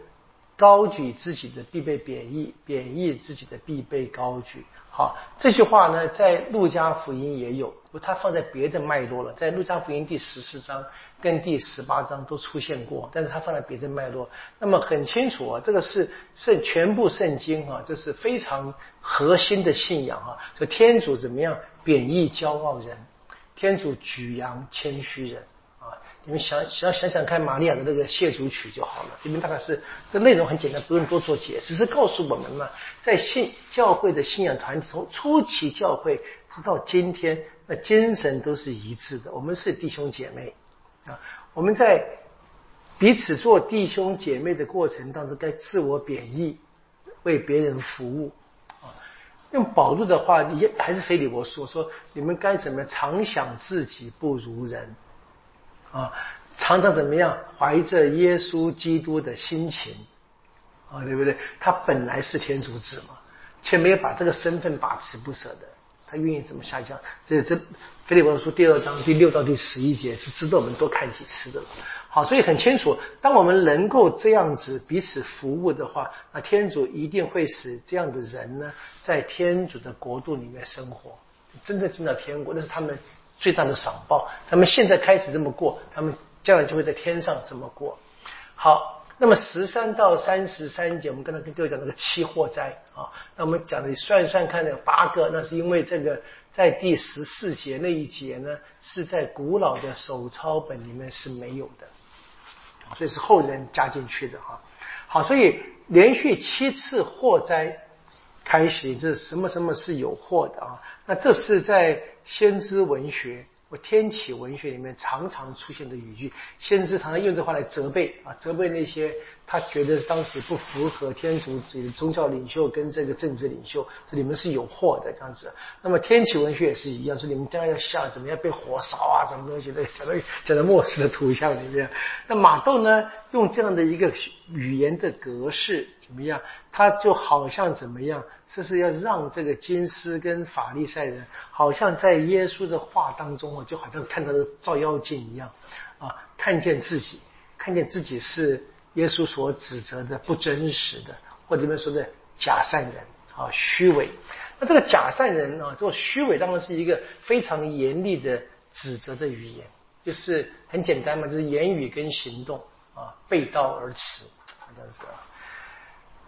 高举自己的必被贬义，贬义自己的必被高举。好，这句话呢，在路加福音也有，不，它放在别的脉络了，在路加福音第十四章跟第十八章都出现过，但是它放在别的脉络。那么很清楚啊，这个是圣全部圣经啊，这是非常核心的信仰啊。就天主怎么样贬义骄傲人，天主举扬谦虚人。你们想想想想看，玛利亚的那个谢主曲就好了。这边大概是这内容很简单，不用多做解，只是告诉我们嘛，在信教会的信仰团体，从初期教会直到今天，那精神都是一致的。我们是弟兄姐妹啊，我们在彼此做弟兄姐妹的过程当中，该自我贬义，为别人服务啊。用保罗的话，也还是腓利伯说说，你们该怎么常想自己不如人。啊，常常怎么样？怀着耶稣基督的心情，啊，对不对？他本来是天主子嘛，却没有把这个身份把持不舍的，他愿意怎么下降？这这，菲利伯书第二章第六到第十一节是值得我们多看几次的。好，所以很清楚，当我们能够这样子彼此服务的话，那天主一定会使这样的人呢，在天主的国度里面生活，真正进到天国，那是他们。最大的赏报，他们现在开始这么过，他们将来就会在天上这么过。好，那么十三到三十三节，我们刚才跟各位讲那个七祸灾啊，那我们讲的算一算看，有八个，那是因为这个在第十四节那一节呢，是在古老的手抄本里面是没有的，所以是后人加进去的哈。好，所以连续七次祸灾。开始，这什么？什么是有祸的啊？那这是在先知文学或天启文学里面常常出现的语句。先知常常用这话来责备啊，责备那些他觉得当时不符合天主旨意的宗教领袖跟这个政治领袖，说你们是有祸的这样子。那么天启文学也是一样，说你们将来要下怎么样被火烧啊，什么东西的，讲到讲到末世的图像里面。那马窦呢，用这样的一个语言的格式。怎么样？他就好像怎么样？这是要让这个金师跟法利赛人，好像在耶稣的话当中啊，就好像看到的照妖镜一样啊，看见自己，看见自己是耶稣所指责的不真实的，或者这边说的假善人啊，虚伪。那这个假善人啊，这个虚伪当然是一个非常严厉的指责的语言，就是很简单嘛，就是言语跟行动啊背道而驰，好像是。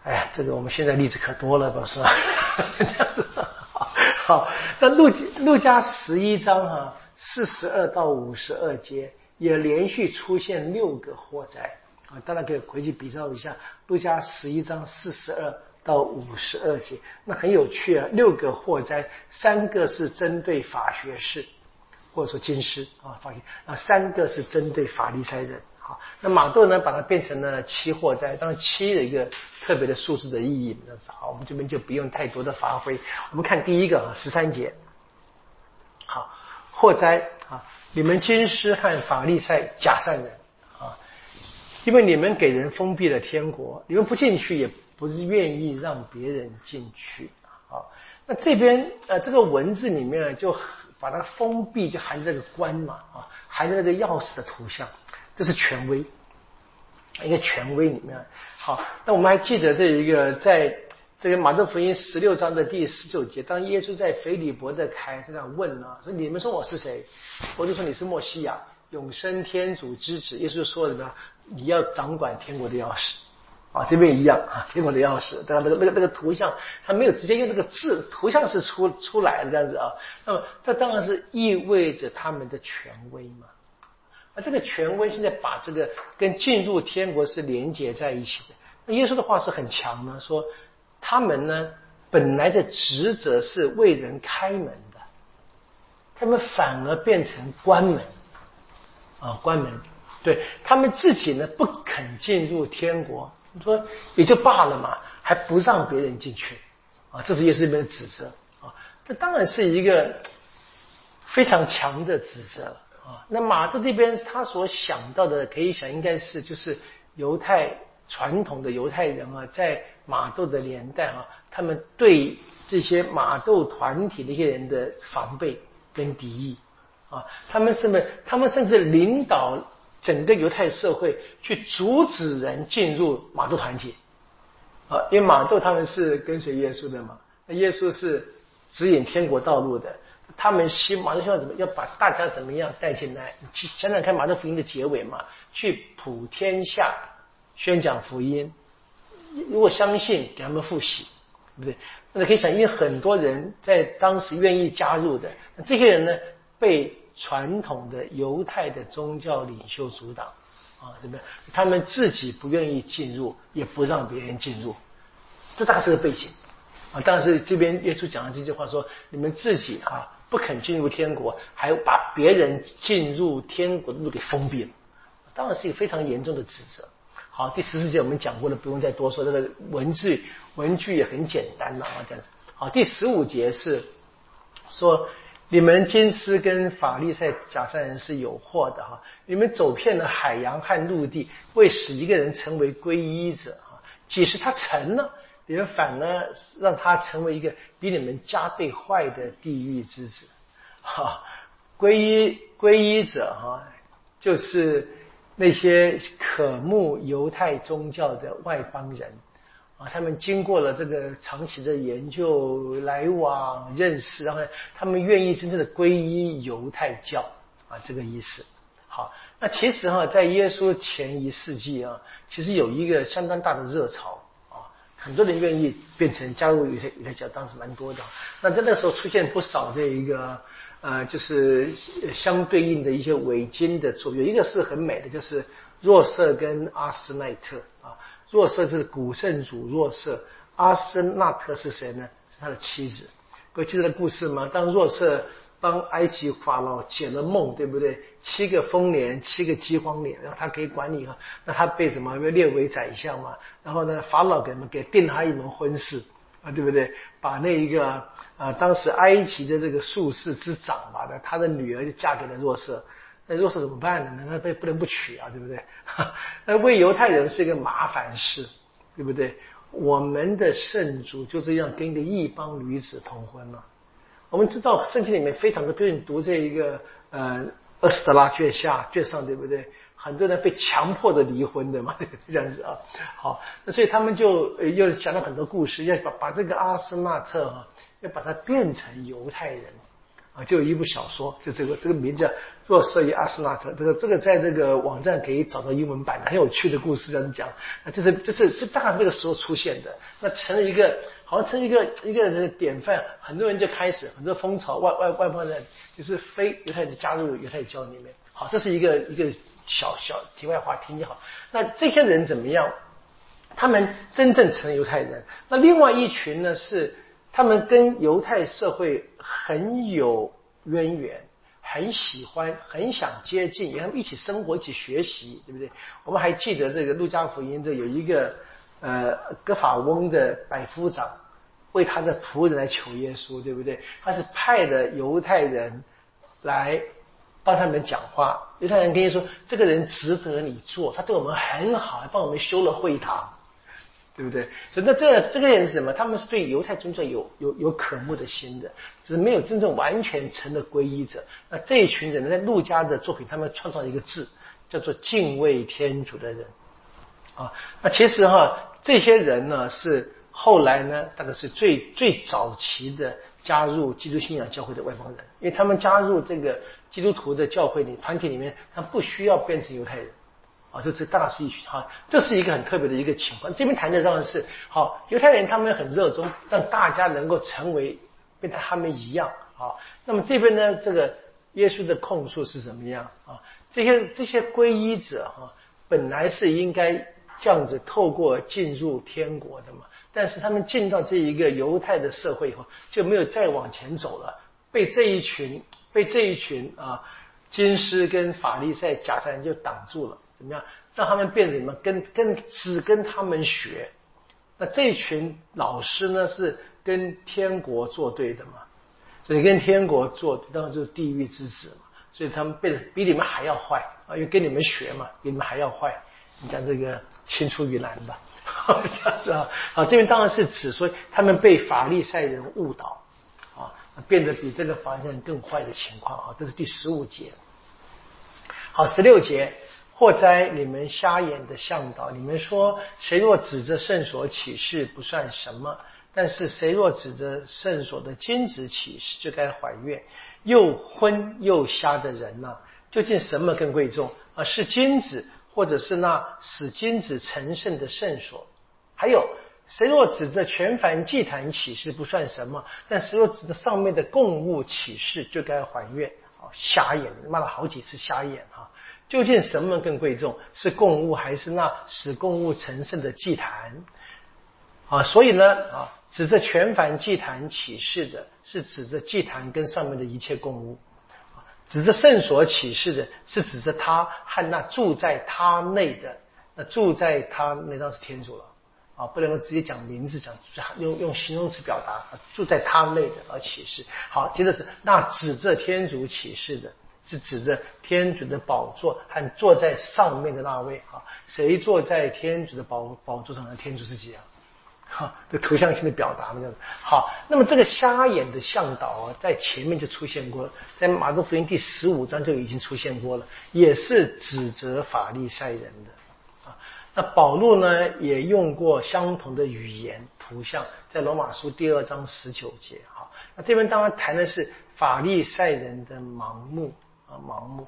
哎，这个我们现在例子可多了，不是吧？这样子，好。那路路加十一章哈，四十二到五十二节也连续出现六个祸灾啊，大家可以回去比照一下。路加十一章四十二到五十二节，那很有趣啊。六个祸灾，三个是针对法学士或者说经师啊，法学啊，三个是针对法利赛人。那马窦呢，把它变成了七祸灾，当七的一个特别的数字的意义。那好，我们这边就不用太多的发挥。我们看第一个啊十三节，好，祸灾啊，你们军师和法利赛假善人啊，因为你们给人封闭了天国，你们不进去，也不是愿意让别人进去啊。那这边呃，这个文字里面就把它封闭，就含着这个关嘛啊，含着那个钥匙的图像。这是权威，一个权威里面。好，那我们还记得这一个在这个马太福音十六章的第十九节，当耶稣在腓利伯的开在那问呢，说你们说我是谁？我就说你是墨西亚，永生天主之子。耶稣说什么？你要掌管天国的钥匙。啊，这边一样啊，天国的钥匙。当然，那个那个那个图像，他没有直接用这个字，图像是出出来的这样子啊。那么，这当然是意味着他们的权威嘛。那这个权威现在把这个跟进入天国是连接在一起的。那耶稣的话是很强的，说他们呢本来的职责是为人开门的，他们反而变成关门啊，关门。对他们自己呢不肯进入天国。你说也就罢了嘛，还不让别人进去啊？这是耶稣这边的指责啊。这当然是一个非常强的指责了啊。那马窦这边他所想到的，可以想应该是就是犹太传统的犹太人啊，在马窦的年代啊，他们对这些马窦团体的一些人的防备跟敌意啊。他们甚至？他们甚至领导。整个犹太社会去阻止人进入马窦团体，啊，因为马窦他们是跟随耶稣的嘛，那耶稣是指引天国道路的，他们希马窦希望怎么要把大家怎么样带进来？去想想看马窦福音的结尾嘛，去普天下宣讲福音，如果相信给他们复习，对不对？那可以想，因为很多人在当时愿意加入的，那这些人呢被。传统的犹太的宗教领袖阻挡啊，怎么样？他们自己不愿意进入，也不让别人进入，这大概是个背景啊。但是这边耶稣讲的这句话说：你们自己啊不肯进入天国，还把别人进入天国的路给封闭了，当然是一个非常严重的指责。好，第十四节我们讲过了，不用再多说。这个文字文句也很简单了啊，这样子。好，第十五节是说。你们金丝跟法利赛假善人是有祸的哈！你们走遍了海洋和陆地，为使一个人成为皈依者哈，即使他成了，你们反而让他成为一个比你们加倍坏的地狱之子哈！皈依皈依者哈，就是那些渴慕犹太宗教的外邦人。啊，他们经过了这个长期的研究、来往、认识，然后他们愿意真正的皈依犹太教啊，这个意思。好，那其实哈，在耶稣前一世纪啊，其实有一个相当大的热潮，很多人愿意变成加入犹太犹太教，当时蛮多的。那在那时候出现不少这一个呃，就是相对应的一些伪经的作有一个是很美的，就是若瑟跟阿斯奈特啊。若瑟是古圣主若瑟，阿森纳特是谁呢？是他的妻子。各位记得故事吗？当若瑟帮埃及法老解了梦，对不对？七个丰年，七个饥荒年，然后他可以管理哈。那他被怎么被列为宰相嘛？然后呢，法老给么给定他一门婚事啊，对不对？把那一个啊，当时埃及的这个术士之长吧的，他的女儿就嫁给了若瑟。那若是怎么办呢？那被不能不娶啊，对不对？那为犹太人是一个麻烦事，对不对？我们的圣主就这样跟一个异邦女子同婚了。我们知道圣经里面非常的，比如你读这一个呃《厄斯特拉卷下卷上》，对不对？很多人被强迫的离婚的嘛，这样子啊。好，那所以他们就又讲了很多故事，要把把这个阿斯纳特啊，要把它变成犹太人。啊，就有一部小说，就这个这个名字叫《若瑟与阿斯纳特》，这个这个在这个网站可以找到英文版的，很有趣的故事这样讲。那这是这是这大概那个时候出现的，那成了一个好像成一个一个人的典范，很多人就开始很多风潮，外外外邦人就是非犹太人加入犹太教里面。好，这是一个一个小小题外话，听就好。那这些人怎么样？他们真正成了犹太人。那另外一群呢是。他们跟犹太社会很有渊源，很喜欢，很想接近，也他们一起生活，一起学习，对不对？我们还记得这个路加福音，这有一个呃格法翁的百夫长为他的仆人来求耶稣，对不对？他是派的犹太人来帮他们讲话，犹太人跟你说，这个人值得你做，他对我们很好，还帮我们修了会堂。对不对？所以那这这个人是什么？他们是对犹太宗教有有有渴慕的心的，只是没有真正完全成了皈依者。那这一群人呢在陆家的作品，他们创造一个字，叫做敬畏天主的人。啊，那其实哈，这些人呢是后来呢，大概是最最早期的加入基督信仰教会的外邦人，因为他们加入这个基督徒的教会里团体里面，他不需要变成犹太人，啊，这是大势一群哈，这是一个很特别的一个情况。这边谈的当然是好，犹太人他们很热衷让大家能够成为跟他们一样啊。那么这边呢，这个耶稣的控诉是什么样啊？这些这些皈依者哈，本来是应该。这样子透过进入天国的嘛，但是他们进到这一个犹太的社会以后，就没有再往前走了，被这一群被这一群啊金师跟法利赛假善人就挡住了，怎么样？让他们变成什么？跟跟只跟他们学。那这群老师呢，是跟天国作对的嘛？所以跟天国作，当然就是地狱之子嘛。所以他们变得比你们还要坏啊，因为跟你们学嘛，比你们还要坏。你讲这个。青出于蓝吧，这样子啊，好，这边当然是指说他们被法利赛人误导啊，变得比这个法利赛人更坏的情况啊，这是第十五节。好，十六节，祸哉你们瞎眼的向导，你们说谁若指着圣所起誓不算什么，但是谁若指着圣所的金子起誓就该还愿，又昏又瞎的人呐，究竟什么更贵重啊？是金子？或者是那使金子成圣的圣所，还有谁若指着全凡祭坛起誓不算什么，但谁若指着上面的供物起誓就该还愿。哦，瞎眼骂了好几次瞎眼哈，究竟什么更贵重？是供物还是那使供物成圣的祭坛？啊，所以呢啊，指着全凡祭坛起誓的是指着祭坛跟上面的一切供物。指着圣所启示的，是指着他和那住在他内的，那住在他那当是天主了啊，不能够直接讲名字，讲用用形容词表达，住在他内的而启示。好，接着是那指着天主启示的，是指着天主的宝座和坐在上面的那位啊，谁坐在天主的宝宝座上的天主是谁啊？哈，这图像性的表达嘛，这样子。好，那么这个瞎眼的向导啊，在前面就出现过，在马可福音第十五章就已经出现过了，也是指责法利赛人的啊。那保罗呢，也用过相同的语言图像，在罗马书第二章十九节。哈，那这边当然谈的是法利赛人的盲目啊，盲目。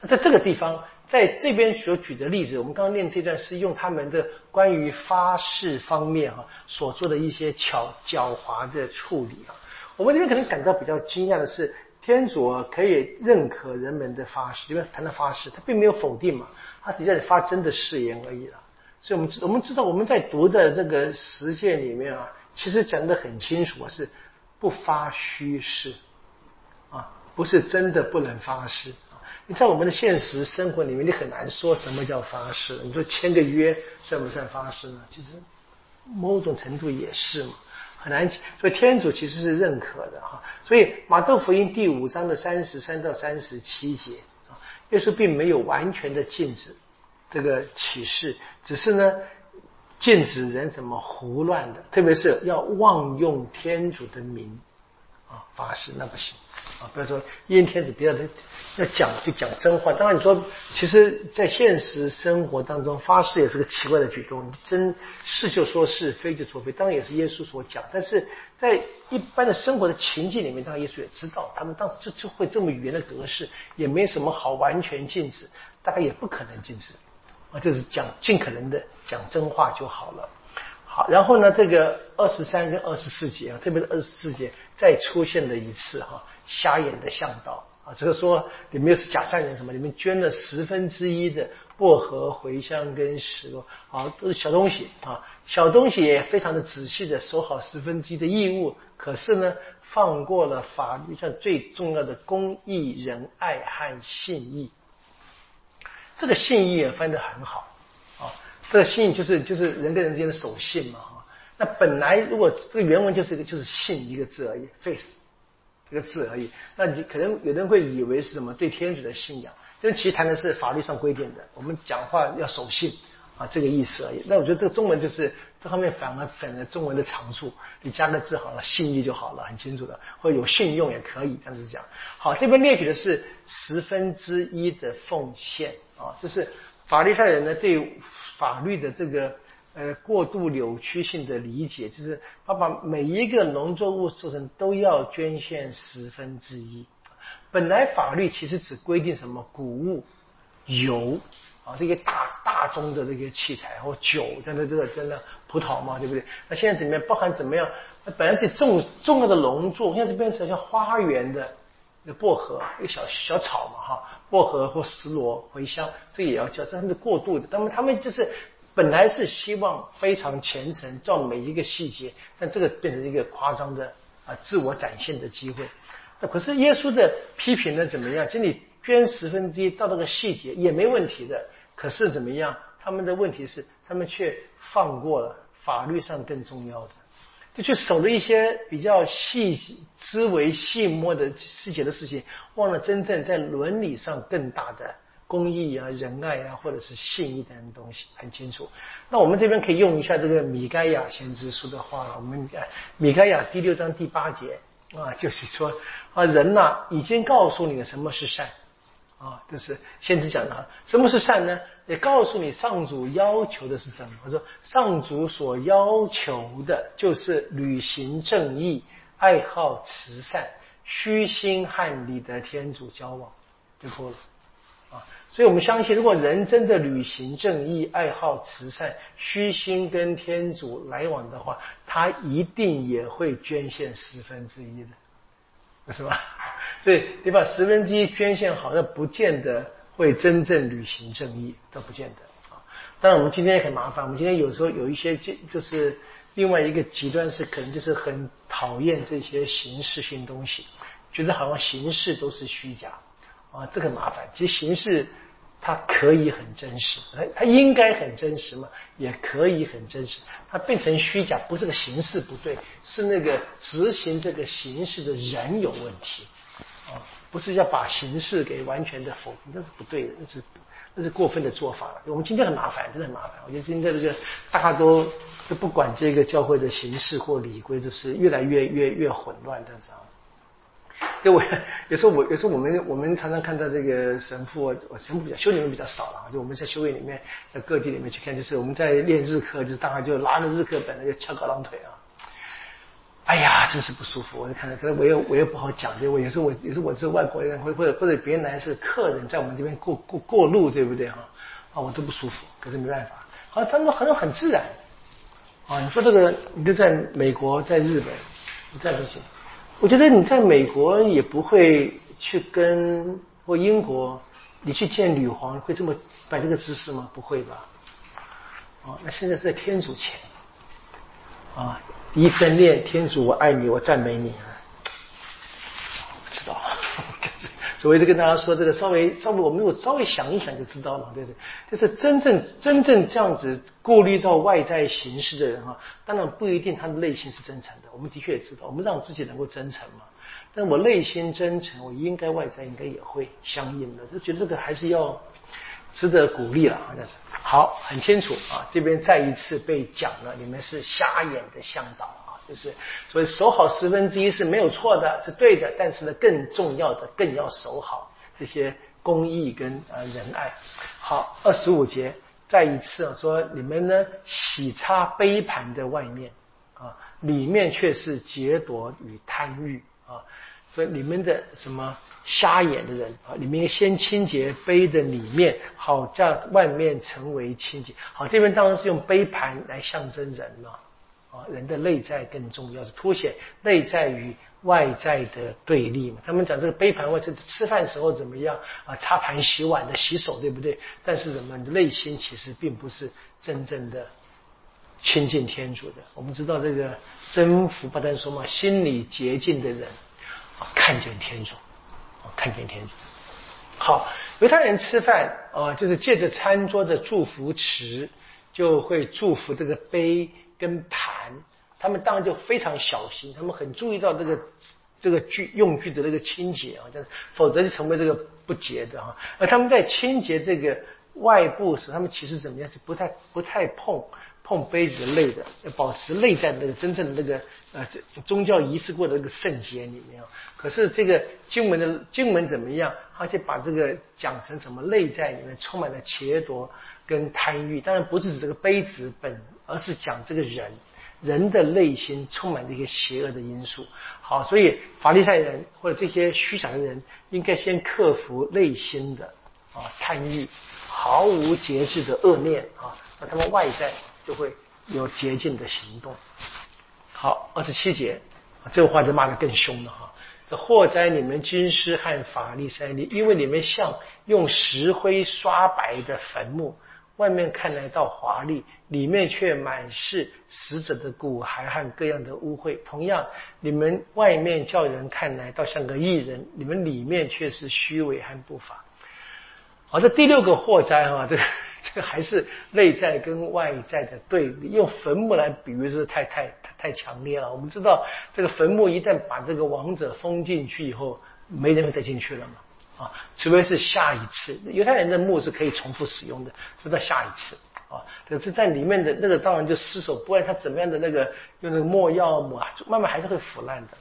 那在这个地方。在这边所举的例子，我们刚刚念这段是用他们的关于发誓方面哈所做的一些巧狡猾的处理啊。我们这边可能感到比较惊讶的是，天主啊可以认可人们的发誓，因为谈到发誓，他并没有否定嘛，他只是发真的誓言而已了。所以我们我们知道我们在读的这个实践里面啊，其实讲得很清楚啊，是不发虚誓啊，不是真的不能发誓。在我们的现实生活里面，你很难说什么叫发誓。你说签个约算不算发誓呢？其实某种程度也是嘛，很难。所以天主其实是认可的哈。所以马窦福音第五章的三十三到三十七节啊，耶稣并没有完全的禁止这个启示，只是呢禁止人怎么胡乱的，特别是要妄用天主的名啊发誓，那不行。啊，不要说阴天子，不要要讲就讲真话。当然你说，其实，在现实生活当中发誓也是个奇怪的举动。真是就说是非就说非，当然也是耶稣所讲。但是在一般的生活的情境里面，当然耶稣也知道，他们当时就就会这么语言的格式，也没什么好完全禁止，大概也不可能禁止啊，就是讲尽可能的讲真话就好了。然后呢，这个二十三跟二十四节啊，特别是二十四节再出现了一次哈。瞎眼的向导啊，这个说你们又是假善人什么？你们捐了十分之一的薄荷、茴香跟石榴，啊，都是小东西啊，小东西也非常的仔细的守好十分之一的义务，可是呢，放过了法律上最重要的公义、仁爱和信义。这个信义也翻得很好，这个信就是就是人跟人之间的守信嘛哈。那本来如果这个原文就是一个就是信一个字而已，faith。一个字而已，那你可能有人会以为是什么对天主的信仰？这其实谈的是法律上规定的，我们讲话要守信啊，这个意思而已。那我觉得这个中文就是这方面反而反了中文的长处，你加个字好了，信义就好了，很清楚的，或者有信用也可以这样子讲。好，这边列举的是十分之一的奉献啊，这是法利赛人呢对法律的这个。呃过度扭曲性的理解，就是他把每一个农作物收成都要捐献十分之一。本来法律其实只规定什么谷物、油啊这些大大宗的这个器材或酒，真的这个真的葡萄嘛，对不对？那现在怎么样？包含怎么样？那本来是重重要的农作，现在就变成像花园的那薄荷，一个小小草嘛哈，薄荷或石螺、茴香，这也要叫，这他们的过渡的。他们他们就是本来是希望非常虔诚，照每一个细节，但这个变成一个夸张的啊自我展现的机会。那可是耶稣的批评呢？怎么样？请你捐十分之一到那个细节也没问题的。可是怎么样？他们的问题是，他们却放过了法律上更重要的，就去守了一些比较细枝微细末的细节的事情，忘了真正在伦理上更大的公义啊、仁爱啊，或者是信义等东西。很清楚。那我们这边可以用一下这个米该亚先知书的话，我们米该亚第六章第八节。啊，就是说啊，人呐已经告诉你了什么是善啊，这是先知讲的哈。什么是善呢？也告诉你上主要求的是什么。他说，上主所要求的就是履行正义，爱好慈善，虚心和你的天主交往，就够了。啊所以我们相信，如果人真的履行正义、爱好慈善、虚心跟天主来往的话，他一定也会捐献十分之一的，是吧？所以你把十分之一捐献好，那不见得会真正履行正义，都不见得啊。当然，我们今天也很麻烦，我们今天有时候有一些就就是另外一个极端是，可能就是很讨厌这些形式性东西，觉得好像形式都是虚假。啊，这个麻烦。其实形式它可以很真实，它它应该很真实嘛，也可以很真实。它变成虚假，不是个形式不对，是那个执行这个形式的人有问题。啊，不是要把形式给完全的否定，那是不对的，那是那是过分的做法了。我们今天很麻烦，真的很麻烦。我觉得今天这个大家都都不管这个教会的形式或礼规，这是越来越越越混乱的，知道吗？对我有时候我有时候我们我们常常看到这个神父，我神父比较修女们比较少了就我们在修院里面，在各地里面去看，就是我们在练日课，就是大概就拿着日课本就翘个郎腿啊，哎呀，真是不舒服。我就看到，可能我又我又不好讲，这我有时候我有时候我是外国人，或或者或者别人来是客人，在我们这边过过过路，对不对哈？啊，我都不舒服。可是没办法，好像他们好像很自然啊。你说这个，你就在美国，在日本，你在不行。我觉得你在美国也不会去跟或英国，你去见女皇会这么摆这个姿势吗？不会吧？哦，那现在是在天主前，啊，一分念天主，我爱你，我赞美你。不知道，所以就跟大家说，这个稍微稍微，我们如果稍微想一想就知道了，对不对？就是真正真正这样子顾虑到外在形式的人哈，当然不一定他的内心是真诚的。我们的确也知道，我们让自己能够真诚嘛。但我内心真诚，我应该外在应该也会相应的。就觉得这个还是要值得鼓励了啊！这是好，很清楚啊。这边再一次被讲了，你们是瞎眼的向导。就是，所以守好十分之一是没有错的，是对的。但是呢，更重要的，更要守好这些公义跟呃仁爱。好，二十五节再一次啊说，你们呢洗擦杯盘的外面啊，里面却是劫夺与贪欲啊。所以你们的什么瞎眼的人啊，你们先清洁杯的里面，好叫外面成为清洁。好，这边当然是用杯盘来象征人了。人的内在更重要，是凸显内在与外在的对立嘛？他们讲这个杯盘或者吃饭时候怎么样啊？擦盘、洗碗的、洗手，对不对？但是人们内心其实并不是真正的亲近天主的。我们知道这个征服不但说嘛，心里洁净的人，看见天主，看见天主。好，犹太人吃饭啊，就是借着餐桌的祝福词，就会祝福这个杯。跟盘，他们当然就非常小心，他们很注意到这个这个具用具的那个清洁啊，这否则就成为这个不洁的哈。而他们在清洁这个外部时，他们其实怎么样是不太不太碰碰杯子类的，要保持内在的那个真正的那个呃宗教仪式过的那个圣洁里面。可是这个经文的经文怎么样？而且把这个讲成什么内在里面充满了邪夺跟贪欲，当然不是指这个杯子本。而是讲这个人，人的内心充满这些邪恶的因素。好，所以法利赛人或者这些虚假的人，应该先克服内心的啊贪欲，毫无节制的恶念啊，那他们外在就会有洁净的行动。好，二十七节，这个话就骂得更凶了哈。这祸灾你们军师和法利赛利，因为你们像用石灰刷白的坟墓，外面看来倒华丽，里面却满是死者的骨骸和各样的污秽。同样，你们外面叫人看来倒像个艺人，你们里面却是虚伪和不法。好，这第六个祸灾哈，这个这个还是内在跟外在的对比，用坟墓来比喻是太太太太强烈了。我们知道，这个坟墓一旦把这个王者封进去以后，没人再进去了嘛，啊，除非是下一次。犹太人的墓是可以重复使用的，直到下一次啊。可是，在里面的那个当然就失手，不管他怎么样的那个用那个墨药抹，慢慢还是会腐烂的。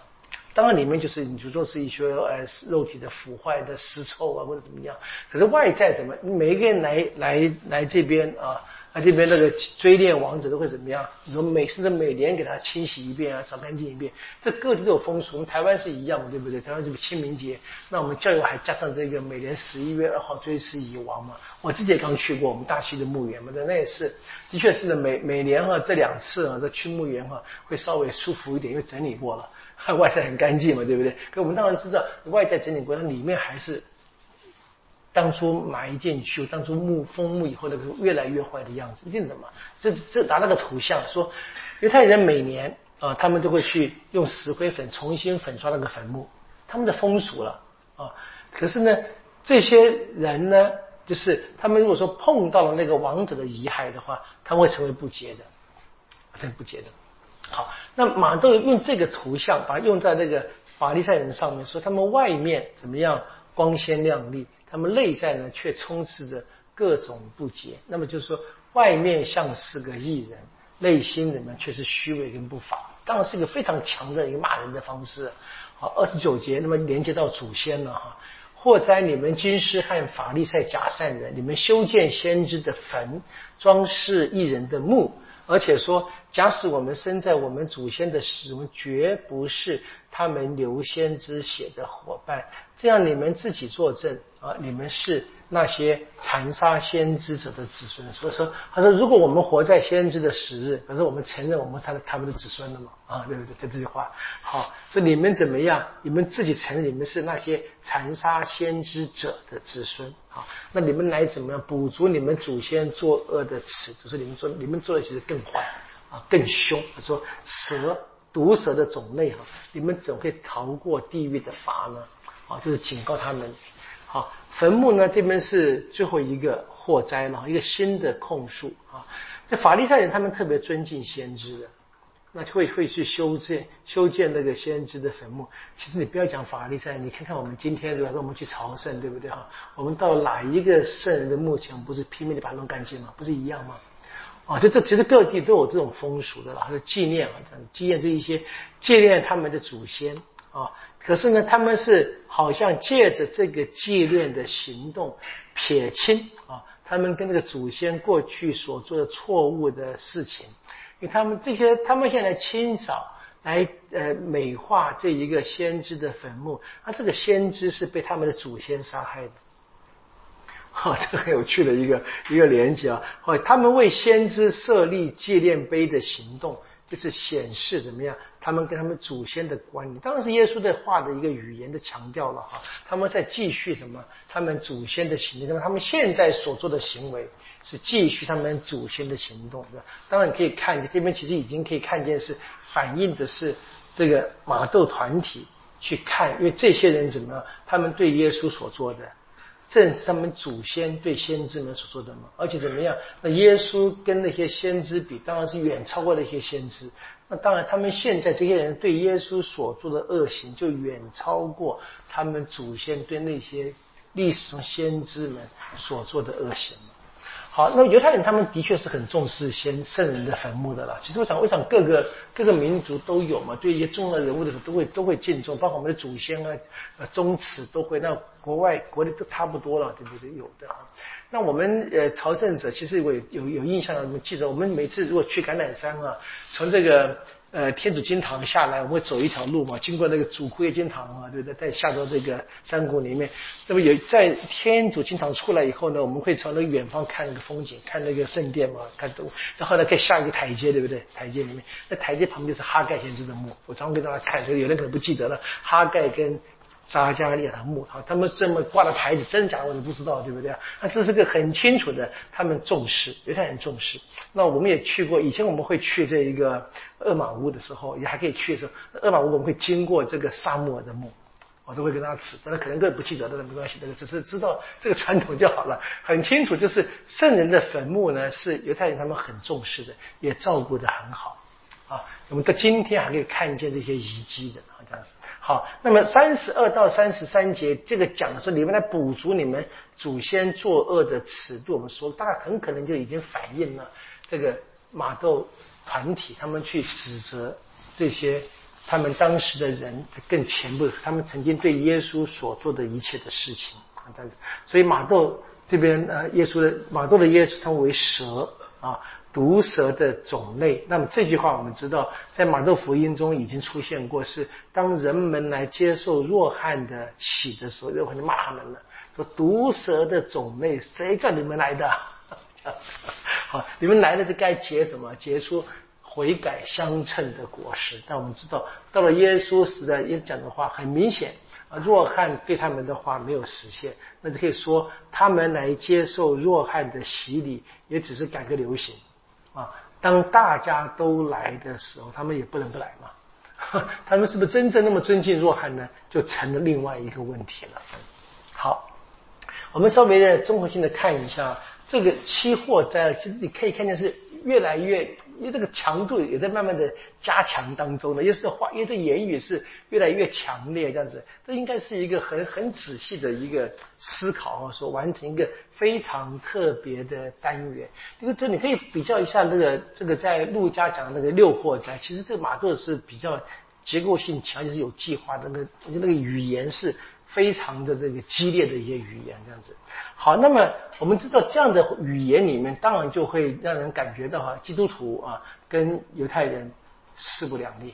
当然，里面就是你就说是一些呃肉体的腐坏的尸臭啊，或者怎么样。可是外在怎么？每一个人来来来这边啊，这边那个追恋王者都会怎么样？你说每次的每年给他清洗一遍啊，扫干净一遍。这各地都有风俗，我们台湾是一样的，对不对？台湾这个清明节，那我们教育还加上这个每年十一月二号追思蚁王嘛。我自己也刚去过我们大溪的墓园嘛，那那也是，的确是的，每每年哈这两次啊，这去墓园哈会稍微舒服一点，因为整理过了。外在很干净嘛，对不对？可我们当然知道，外在整理过程里面还是当初埋进去，当初墓封墓以后那个越来越坏的样子，一定的嘛。这这拿那个图像说，犹太人每年啊，他们都会去用石灰粉重新粉刷那个坟墓，他们的风俗了啊。可是呢，这些人呢，就是他们如果说碰到了那个王者的遗骸的话，他们会成为不洁的，成为不洁的。好，那马窦用这个图像，把它用在那个法利赛人上面，说他们外面怎么样光鲜亮丽，他们内在呢却充斥着各种不洁。那么就是说，外面像是个艺人，内心里面却是虚伪跟不法。当然是一个非常强的一个骂人的方式。好，二十九节，那么连接到祖先了哈。祸哉你们军师和法利赛假善人，你们修建先知的坟，装饰艺人的墓。而且说，假使我们生在我们祖先的时，我们绝不是他们流先之血的伙伴。这样，你们自己作证啊，你们是。那些残杀先知者的子孙，所以说，他说，如果我们活在先知的时日，可是我们承认我们是他们的子孙了嘛？啊，对不对？就这句话，好，说你们怎么样？你们自己承认你们是那些残杀先知者的子孙，好，那你们来怎么样补足你们祖先作恶的耻？就是你们做，你们做的其实更坏啊，更凶。他说，蛇毒蛇的种类哈，你们怎会逃过地狱的罚呢？啊，就是警告他们。好，坟墓呢？这边是最后一个祸灾了，一个新的控诉啊。这法利赛人他们特别尊敬先知的，那就会会去修建修建那个先知的坟墓。其实你不要讲法利赛，你看看我们今天，对吧？说我们去朝圣，对不对哈？我们到哪一个圣人的墓前，不是拼命的把它弄干净吗？不是一样吗？啊，这这其实各地都有这种风俗的，还有纪念啊，纪念这一些纪念他们的祖先。啊，可是呢，他们是好像借着这个纪念的行动撇清啊，他们跟这个祖先过去所做的错误的事情，因为他们这些，他们现在清扫来呃美化这一个先知的坟墓，那这个先知是被他们的祖先杀害的，哈，这很有趣的一个一个连接啊，或他们为先知设立纪念碑的行动。就是显示怎么样，他们跟他们祖先的关联，当然是耶稣的话的一个语言的强调了哈。他们在继续什么？他们祖先的行动，那么他们现在所做的行为是继续他们祖先的行动，对吧？当然可以看见这边其实已经可以看见是反映的是这个马窦团体去看，因为这些人怎么样，他们对耶稣所做的。正是他们祖先对先知们所做的嘛，而且怎么样？那耶稣跟那些先知比，当然是远超过那些先知。那当然，他们现在这些人对耶稣所做的恶行，就远超过他们祖先对那些历史上先知们所做的恶行了。好，那么犹太人他们的确是很重视先圣人的坟墓的了。其实我想，我想各个各个民族都有嘛，对一些重要人物的时候都会都会敬重，包括我们的祖先啊、宗祠都会。那国外国内都差不多了，对不对？有的啊。那我们呃朝圣者其实我有有有印象，我们记得我们每次如果去橄榄山啊，从这个。呃，天主金堂下来，我们会走一条路嘛，经过那个主库叶金堂啊，对不对？再下到这个山谷里面，那么有在天主金堂出来以后呢，我们会从那个远方看那个风景，看那个圣殿嘛，看都，然后呢，再下一个台阶，对不对？台阶里面，那台阶旁边是哈盖先知的墓，我常常给大家看，有人可能不记得了，哈盖跟。撒加利亚的墓，好，他们这么挂的牌子，真假我都不知道，对不对？那这是个很清楚的，他们重视，犹太人重视。那我们也去过，以前我们会去这一个厄马乌的时候，也还可以去的时候，厄马乌我们会经过这个沙漠的墓，我都会跟大家指，但是可能各位不记得但是没关系，这个只是知道这个传统就好了，很清楚，就是圣人的坟墓呢，是犹太人他们很重视的，也照顾的很好。啊，我们到今天还可以看见这些遗迹的啊，这样子。好，那么三十二到三十三节，这个讲的是你们来补足你们祖先作恶的尺度。我们说，大概很可能就已经反映了这个马窦团体他们去指责这些他们当时的人更前部，他们曾经对耶稣所做的一切的事情啊，这样子。所以马窦这边呃，耶稣的马窦的耶稣称为蛇啊。毒蛇的种类，那么这句话我们知道，在马窦福音中已经出现过，是当人们来接受若翰的洗的时候，若翰就骂他们了，说毒蛇的种类，谁叫你们来的？好，你们来了就该结什么？结出悔改相称的果实。但我们知道，到了耶稣时代，耶讲的话很明显啊，若翰对他们的话没有实现，那就可以说他们来接受若翰的洗礼，也只是改个流行。啊，当大家都来的时候，他们也不能不来嘛。他们是不是真正那么尊敬若翰呢？就成了另外一个问题了。好，我们稍微的综合性的看一下这个期货在，其实你可以看见是越来越。因为这个强度也在慢慢的加强当中呢，也是话，因为这言语是越来越强烈，这样子，这应该是一个很很仔细的一个思考啊，说完成一个非常特别的单元。因为这你可以比较一下那个这个在陆家讲那个六祸灾，其实这个马窦是比较结构性强，就是有计划的，那个那个语言是。非常的这个激烈的一些语言，这样子。好，那么我们知道这样的语言里面，当然就会让人感觉到哈，基督徒啊跟犹太人势不两立，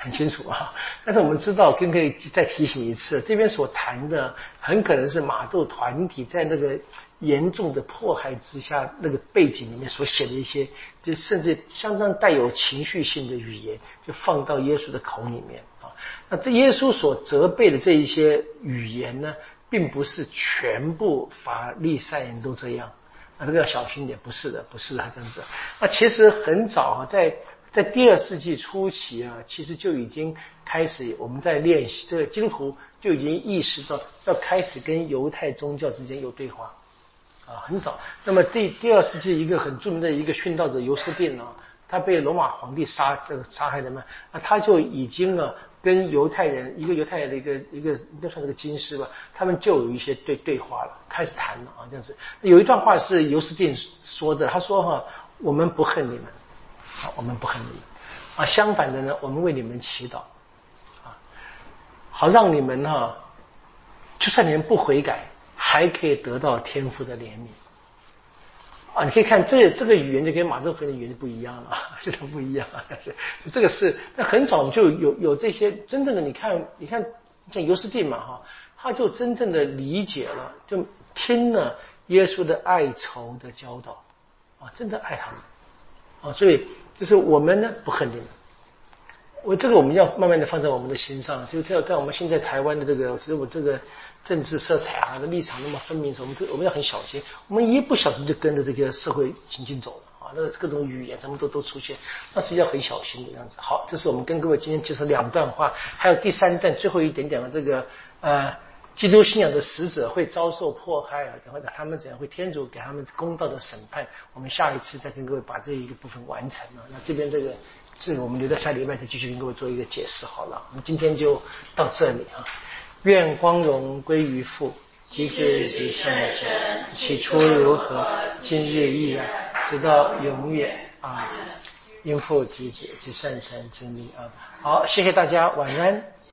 很清楚啊。但是我们知道，更可以再提醒一次，这边所谈的很可能是马窦团体在那个。严重的迫害之下，那个背景里面所写的一些，就甚至相当带有情绪性的语言，就放到耶稣的口里面啊。那这耶稣所责备的这一些语言呢，并不是全部法利赛人都这样啊，这个要小心点，不是的，不是的，这样子。那其实很早，在在第二世纪初期啊，其实就已经开始我们在练习，这个基督徒就已经意识到要开始跟犹太宗教之间有对话。啊，很早。那么第第二世纪一个很著名的一个殉道者尤斯定呢，他被罗马皇帝杀这个杀害的嘛，那他就已经呢跟犹太人一个犹太人的一个一个应该算是个军师吧，他们就有一些对对话了，开始谈了啊这样子。有一段话是尤斯定说的，他说哈，我们不恨你们，啊，我们不恨你，啊，相反的呢，我们为你们祈祷，啊，好让你们哈，就算你们不悔改。还可以得到天赋的怜悯啊！你可以看这这个语言就跟马窦福的语言不一样了，非常不一样。是 这个是那很早就有有这些真正的，你看你看像尤斯蒂嘛哈，他就真正的理解了，就听了耶稣的爱仇的教导啊，真的爱他们啊，所以就是我们呢不恨你。我这个我们要慢慢的放在我们的心上，就是在在我们现在台湾的这个，其实我这个政治色彩啊的立场那么分明时，我们我们要很小心，我们一不小心就跟着这个社会情境走了啊，那各种语言什么都都出现，那是要很小心的样子。好，这是我们跟各位今天介绍两段话，还有第三段最后一点点的这个呃，基督信仰的使者会遭受迫害啊，或者他们怎样会天主给他们公道的审判，我们下一次再跟各位把这一个部分完成了。那这边这个。这个我们留到下礼拜再继续跟各位做一个解释好了。我们今天就到这里啊，愿光荣归于父及子及圣神，起初如何，今日亦然，直到永远啊！应父及子及圣神之名啊！好，谢谢大家，晚安。